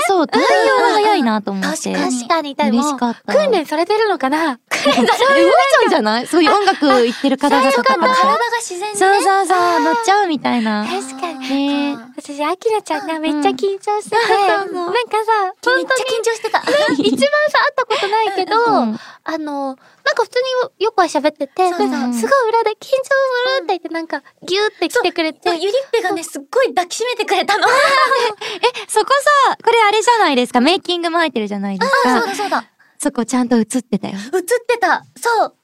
そう、対応が早いなと思って。確かに。確かに、で嬉もしかった。訓練されてるのかな？訓練さ動いちゃうんじゃないそういう音楽行ってる方々とかー体がが。自然にね。そうそうそう、乗っちゃうみたいな。確かに。ね。え。私、アキラちゃんがめっちゃ緊張してて、うん。なんかさ、めっ本ちゃ緊張してた。一番さ、会ったことないけど、うん。あの、なんか普通によくは喋ってて、すごい裏で緊張するって言って、なんかギューって来てくれて、ゆりっぺがね、すっごい抱きしめてくれたの。あ、え、そこさ、これあれじゃないですか？メイキングも入ってるじゃないですか。そうだそうだ。そこちゃんと映ってたよ。映ってた。そう。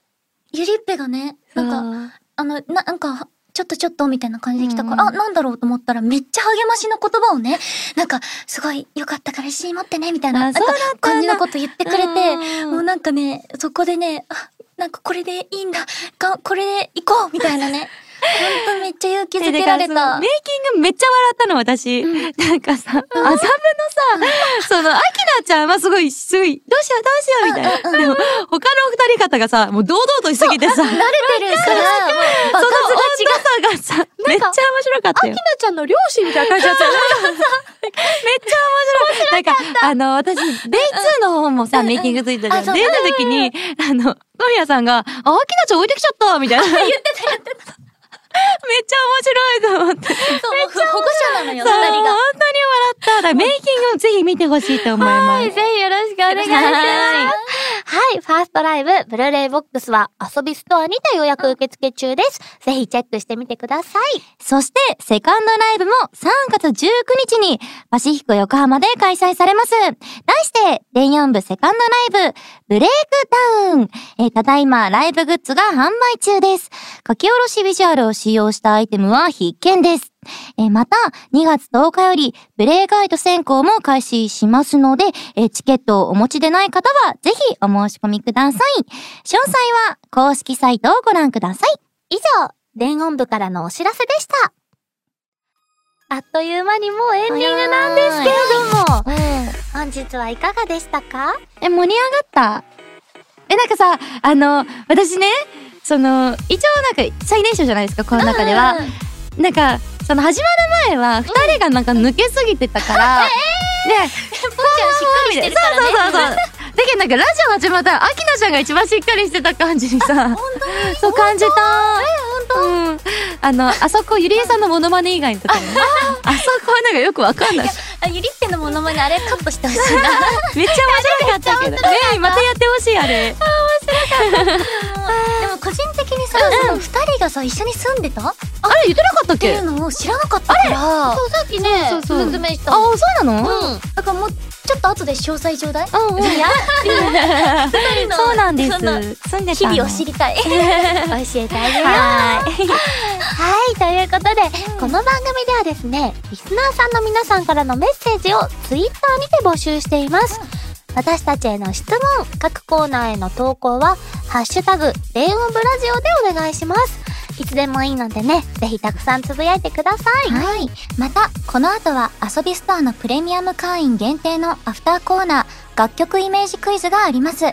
ゆりっぺがね、なんか、か、あの、な、なんか、ちょっとちょっとみたいな感じで来たから、うんあ、なんだろうと思ったらめっちゃ励ましの言葉をね、なんか、すごい良かったから自信持ってね、みたいな、なんか感じのこと言ってくれて、うん。もうなんかね、そこでね、あ、なんかこれでいいんだ、かこれで行こうみたいなね。ほんとめっちゃ勇気づけられた。メイキングめっちゃ笑ったの、私。なんかさ、麻布のさ、その、アキナちゃんはすごい、すごい、どうしようどうしようみたいな。でも、他の二人方がさ、もう堂々としすぎてさ、その慣れてるから、もう温。度差がさ、めっちゃ面白かったよ。アキナちゃんの両親みたいな感じだった。めっちゃ面白い。なんか、あの、私、デイ2の方もさ、メイキングついたじゃ。んデイの時に、あの、小宮さんが、あ、アキナちゃん置いてきちゃったみたいな。言ってた、言ってた。めっちゃ面白いと思って。そう、もう保護者なのよ、本当に笑が。った。メイキングをぜひ見てほしいと思います。ぜひよろしくお願いします。はい。ファーストライブ、ブルーレイボックスはアソビストアにて予約受付中です。ぜひチェックしてみてください。そして、セカンドライブも3月19日にパシフィコ横浜で開催されます。題して、電4部セカンドライブ、ブレイクダウン。えーただいまライブグッズが販売中です。書き下ろしビジュアルを使用したアイテムは必見です。えーまた、2月10日より、ブレイガイド選考も開始しますので、えーチケットをお持ちでない方は、ぜひお申し込みください。詳細は、公式サイトをご覧ください。以上、電音部からのお知らせでした。あっという間にもうエンディングなんですけれども、本日はいかがでしたか？え、盛り上がった？え、なんかさ、あの、私ね、その、一応なんか最年少じゃないですか、この中では。なんか、その始まる前は、二人がなんか抜けすぎてたから、で、ぽんちゃんしっかりしてるからね。そうそうそうそう。だけどなんかラジオ始まったら、アキナちゃんが一番しっかりしてた感じにさ、そう感じた。うん。あの、あそこゆりえさんのモノマネ以外のところね。あそこはなんかよくわかんない。あ、ゆりってのモノマネあれカットしてほしいな。めっちゃ面白かったけど。ねえまたやってほしい、あれ。でも個人的にさ、その二人がさ、一緒に住んでた？っあれ言ってなかったってけいうのを知らなかったから。そう、さっきね、そうそうそう説明したあ、の。そうなの？うん。だからもう、ちょっと後で詳細ちょうだい。うんうん。二人のそうなんです。住んでたの。日々を知りたい。教えてあげよう。ははい、ということで、この番組ではですね、リスナーさんの皆さんからのメッセージをツイッターにて募集しています。私たちへの質問、各コーナーへの投稿は、ハッシュタグ、電音ブラジオでお願いします。いつでもいいのでね、ぜひたくさんつぶやいてください。はい。また、この後は遊びストアのプレミアム会員限定のアフターコーナー、楽曲イメージクイズがあります。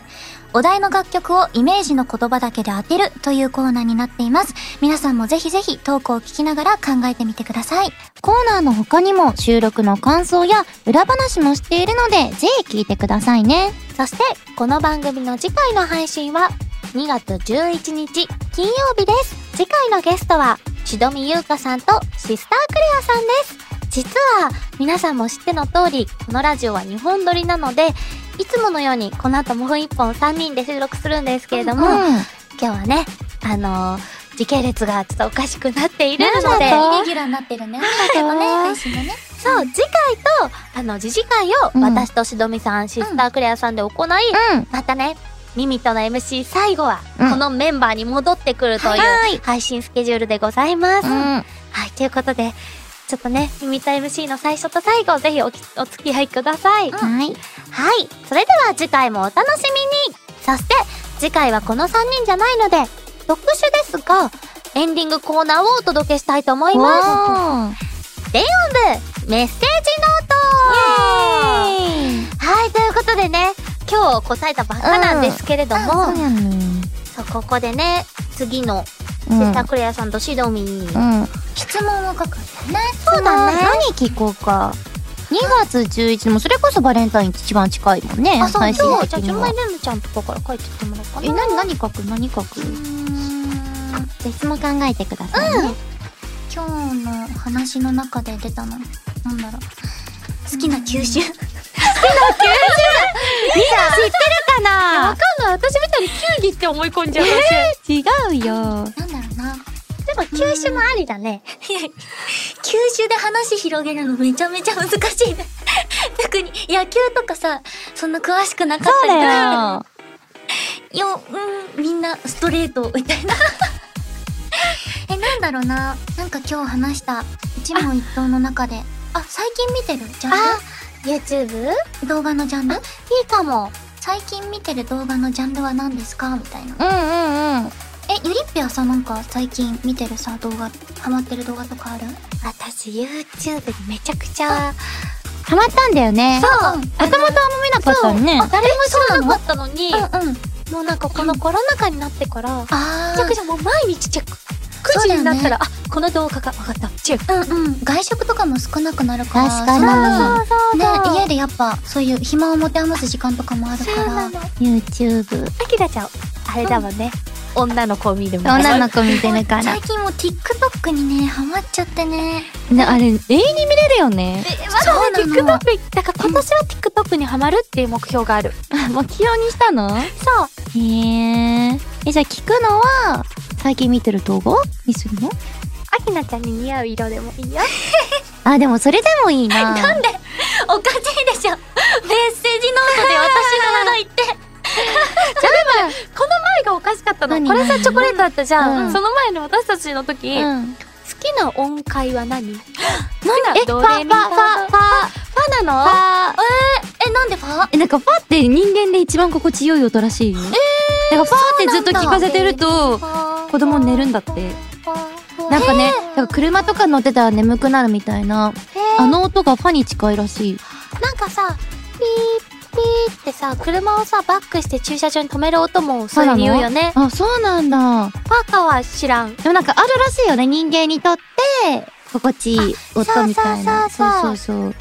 お題の楽曲をイメージの言葉だけで当てるというコーナーになっています。皆さんもぜひぜひトークを聞きながら考えてみてください。コーナーの他にも収録の感想や裏話もしているので、ぜひ聞いてくださいね。そして、この番組の次回の配信は、2月11日、金曜日です。次回のゲストは、しどみゆうかさんとシスタークレアさんです。実は、皆さんも知っての通り、このラジオは2本撮りなので、いつものように、この後もう1本3人で収録するんですけれども、うん今日はね、あのー時系列がちょっとおかしくなっているので、イレギュラーになってるね。だよね、配信がね。そう、次回と、あの、次次回を、うん私としどみさん、シスタークレアさんで行い、うん。またね、ミミとの MC 最後は、うんこのメンバーに戻ってくるといはいう配信スケジュールでございます。うん。はい、ということで、ちょっとね、ミミと MC の最初と最後、ぜひおきお付き合いください。はい。はい、それでは次回もお楽しみに。そして、次回はこの3人じゃないので、特殊ですが、エンディングコーナーをお届けしたいと思います。わ電音部、メッセージノート。はい、ということでね、今日答えたばっかなんですけれども、うやね。そう、ここでね、次の、シうんスタークレアさんとシドミーに、うん。質問を書くんだよね。そうだね何聞こうか。2月11日もそれこそバレンタイン一番近いもんね。あ、そう、じゃあ、純米レムちゃんとかから書いてってもらおうかな。え、何、何書く？何書く？うゃあ質問考えてくださいね。今日の話の中で出たの。なんだろう。好きな球種。みんな知ってるかな？わかんない。私みたいに球技って思い込んじゃうかもしれない。違うよ。なんだろうな。でも、球種もありだね。球種で話広げるのめちゃめちゃ難しいね。特に野球とかさ、そんな詳しくなかったりとそうだか。よ。よ、うん、みんなストレートみたいな。え、なんだろうな。なんか今日話した一問一答の中で。あ、最近見てる？ジャンあ、YouTube? ル動画のジャンル？いいかも。最近見てる動画のジャンルは何ですか？みたいな。うんうんうん。え、ゆりっぺはさ、なんか最近見てるさ、動画、ハマってる動画とかある？私 YouTube にめちゃくちゃ、ハマったんだよね。そううんもとあんま見なかったのね。誰も知らなかったのに、うんうん。もうなんかこのコロナ禍になってから、めあちゃくちゃもう毎日チェック。9時になったら、あ、この動画が分かった。チェック。うんうん。外食とかも少なくなるから。確かにそうそうね、家でやっぱ、そういう暇を持て余す時間とかもあるから。YouTube。あきらちゃん、あれだもんね。女の子を見るみたい女な。の子見てるから最。近もう TikTok にね、ハマっちゃってね。ね、あれ、永遠に見れるよね。まだね、TikTok、だから今年は TikTok にハマるっていう目標がある。目標にしたの？そう。へえ。え、じゃあ聞くのは、最近見てる動画にするの？あきなちゃんに似合う色でもいいよ。あ、でもそれでもいいな。なんで？おかしいでしょメッセージノートで私の名前言って。じゃあこの前がおかしかったの。何？これさ、チョコレートだったじゃん。うんその前の私たちの時、好うん。きな音階は何？好きえ、なドレミファファ、ファ、ファ、なの？ファ。え、なんでファ？え、なんかファって人間で一番心地よい音らしいよ。えー、なんかファってずっと聞かせてると、子供寝るんだって。なんかね、なんか車とか乗ってたら眠くなるみたいな、あの音がファに近いらしい。なんかさ、ピーピーってさ、車をさ、バックして駐車場に止める音もそういうに言うよね。あ、そうなんだ。パーカーは知らん。でもなんかあるらしいよね。人間にとって、心地いい音みたいな。そうそうそう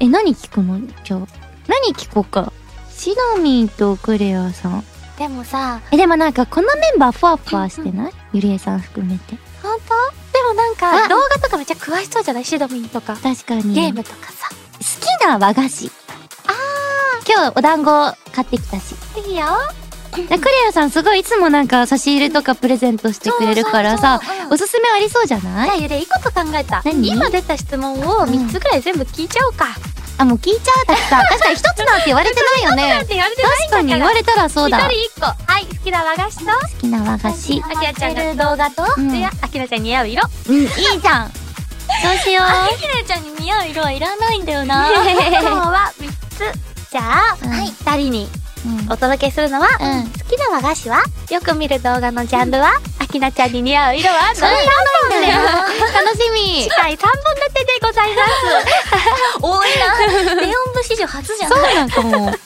え、何聞くの？じゃあ。何聞こうか？シドミンとクレアさん。でもさ、え、でもなんかこのメンバーふわふわしてない？ゆりえさん含めて。本当？でもなんあか、動画とかめっちゃ詳しそうじゃない？シドミンとか。確かに。ゲームとかさ。好きな和菓子。あー。今日お団子買ってきたし。いいよ。でクレアさんすごいいつもなんか差し入れとかプレゼントしてくれるからさそうんおすすめありそうじゃない？じゃあゆでいいこと考えた。何？今出た質問を3つぐらい全部聞いちゃおうか。あ、もう聞いちゃうださ、確かに一つなんて言われてないよね。って言われてない確かに言われたらそうだ。一人一個。はい、好きな和菓子と、好きな和菓子。あきらちゃんが動画と、うんで、あきらちゃんに似合う色。うん、いいじゃん。そうしよあきらちゃんに似合う色はいらないんだよな。今日は3つ。じゃあ、うんはい、2人に。お届けするのは、うん好きな和菓子は？よく見る動画のジャンルは、あきなちゃんに似合う色は？何色なんだよ。楽しみ次。回3本立てでございます。多いな。レオン部史上初じゃそうないなんかも。というこ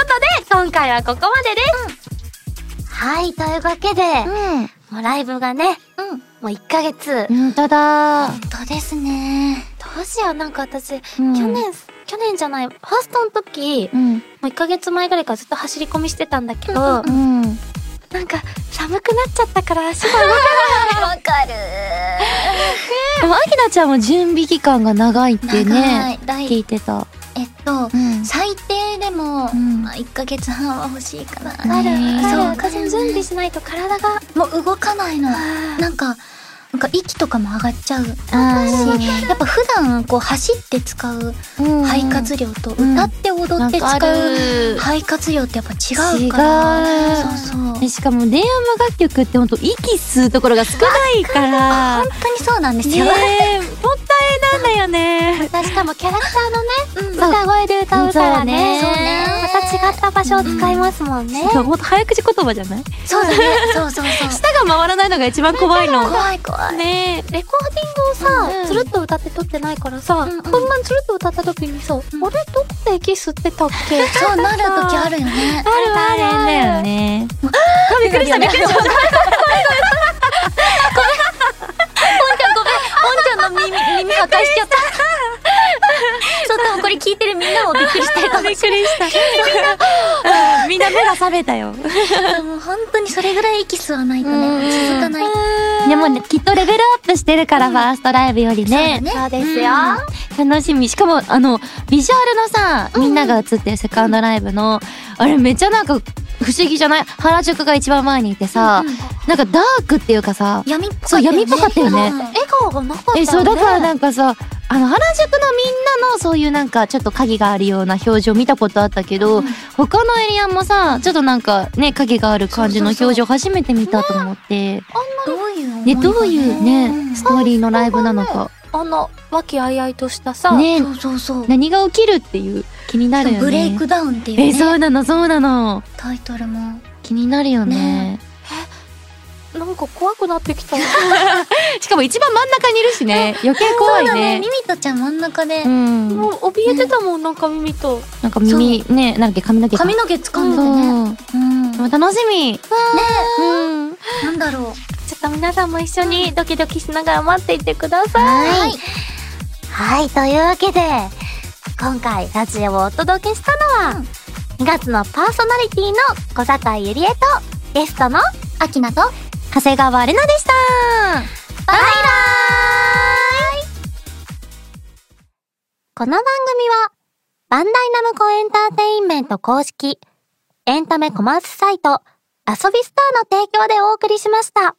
とで、今回はここまでです。はい、というわけで、うん。もうライブがね、うん。もう1ヶ月。本当だ。本当ですね。どうしよう、なんか私、うん去年、去年じゃない、ファーストの時、うん。もう1ヶ月前ぐらいからずっと走り込みしてたんだけど、うん。なんか寒くなっちゃったから足が動かない。わかる。でも、アキナちゃんも準備期間が長いって長ね聞いてた。えっと、うん。最低でも、うんまあ、1ヶ月半は欲しいかな。ある、ねある、そう私も準備しないと体が。もう動かないの。なんか、なんか息とかも上がっちゃうし、やっぱ普段こう走って使ううん肺活量とうん歌って踊って使うる肺活量ってやっぱ違うから。そうそう。でしかも電話楽曲ってほんと息吸うところが少ないから。本当にそうなんですよ。ねえ、もったいなんだよね。しかもキャラクターのね、うん歌声で歌うからね。そうねまた違った場所を使いますもんね。ほんと早口言葉じゃない？そうだね。そうそうそう。舌が回らないのが一番怖いの。怖い怖い。ねレコーディングをさ、うんつるっと歌って撮ってないからさ、んうん本番つるっと歌った時にさ、あれどこで息吸ってたっけ？そうなる時あるよね。あるあるんだよね。びっくりしたびっくりした。ポンちゃんの耳、耳破壊しちゃった。そう、多分これ聞いてるみんなもびっくりしてるかもしれない。う んみんな目が覚めたよ。もう本当にそれぐらい息吸わないとね、続かない。でもね、きっとレベルアップしてるから、ファーストライブよりね。そうですよ。楽しみ。しかも、あの、ビジュアルのさ、みんなが映ってるセカンドライブの、あれめっちゃなんか、不思議じゃない？原宿が一番前にいてさ、なんかダークっていうかさ、闇っぽかったそう闇っぽかったよねうん笑顔がなかった。え、そう、だからなんかさ、あの、原宿のみんなのそういうなんかちょっと影があるような表情見たことあったけど、他のエリアもさ、ちょっとなんかね、影がある感じの表情初めて見たと思って、どういうね、がどういうね、ストーリーのライブなのか。あの、和気あいあいとしたさ、ねそうそうそう。何が起きるっていう気になるよね。ブレイクダウンっていうえ、ね、そうなの、そうなの。タイトルも。気になるよね。なんか怖くなってきた。しかも一番真ん中にいるしね。余計怖いね。ミミとちゃん真ん中でう、ん。もう怯えてたもん、なんか耳と。なんか耳、ね、なんだっけ、髪の毛か。髪の毛掴んでてね。うん。でも楽しみ。ねうん。なんだろちょっと皆さんも一緒にドキドキしながら待っていてください。はい。はい、というわけで、今回ラジオをお届けしたのは、2月のパーソナリティの小坂井ゆりえと、ゲストのう。アキナと、長谷川玲奈でした。バイバーイこの番組は、バンダイナムコエンターテインメント公式、エンタメコマースサイト、遊びスターの提供でお送りしました。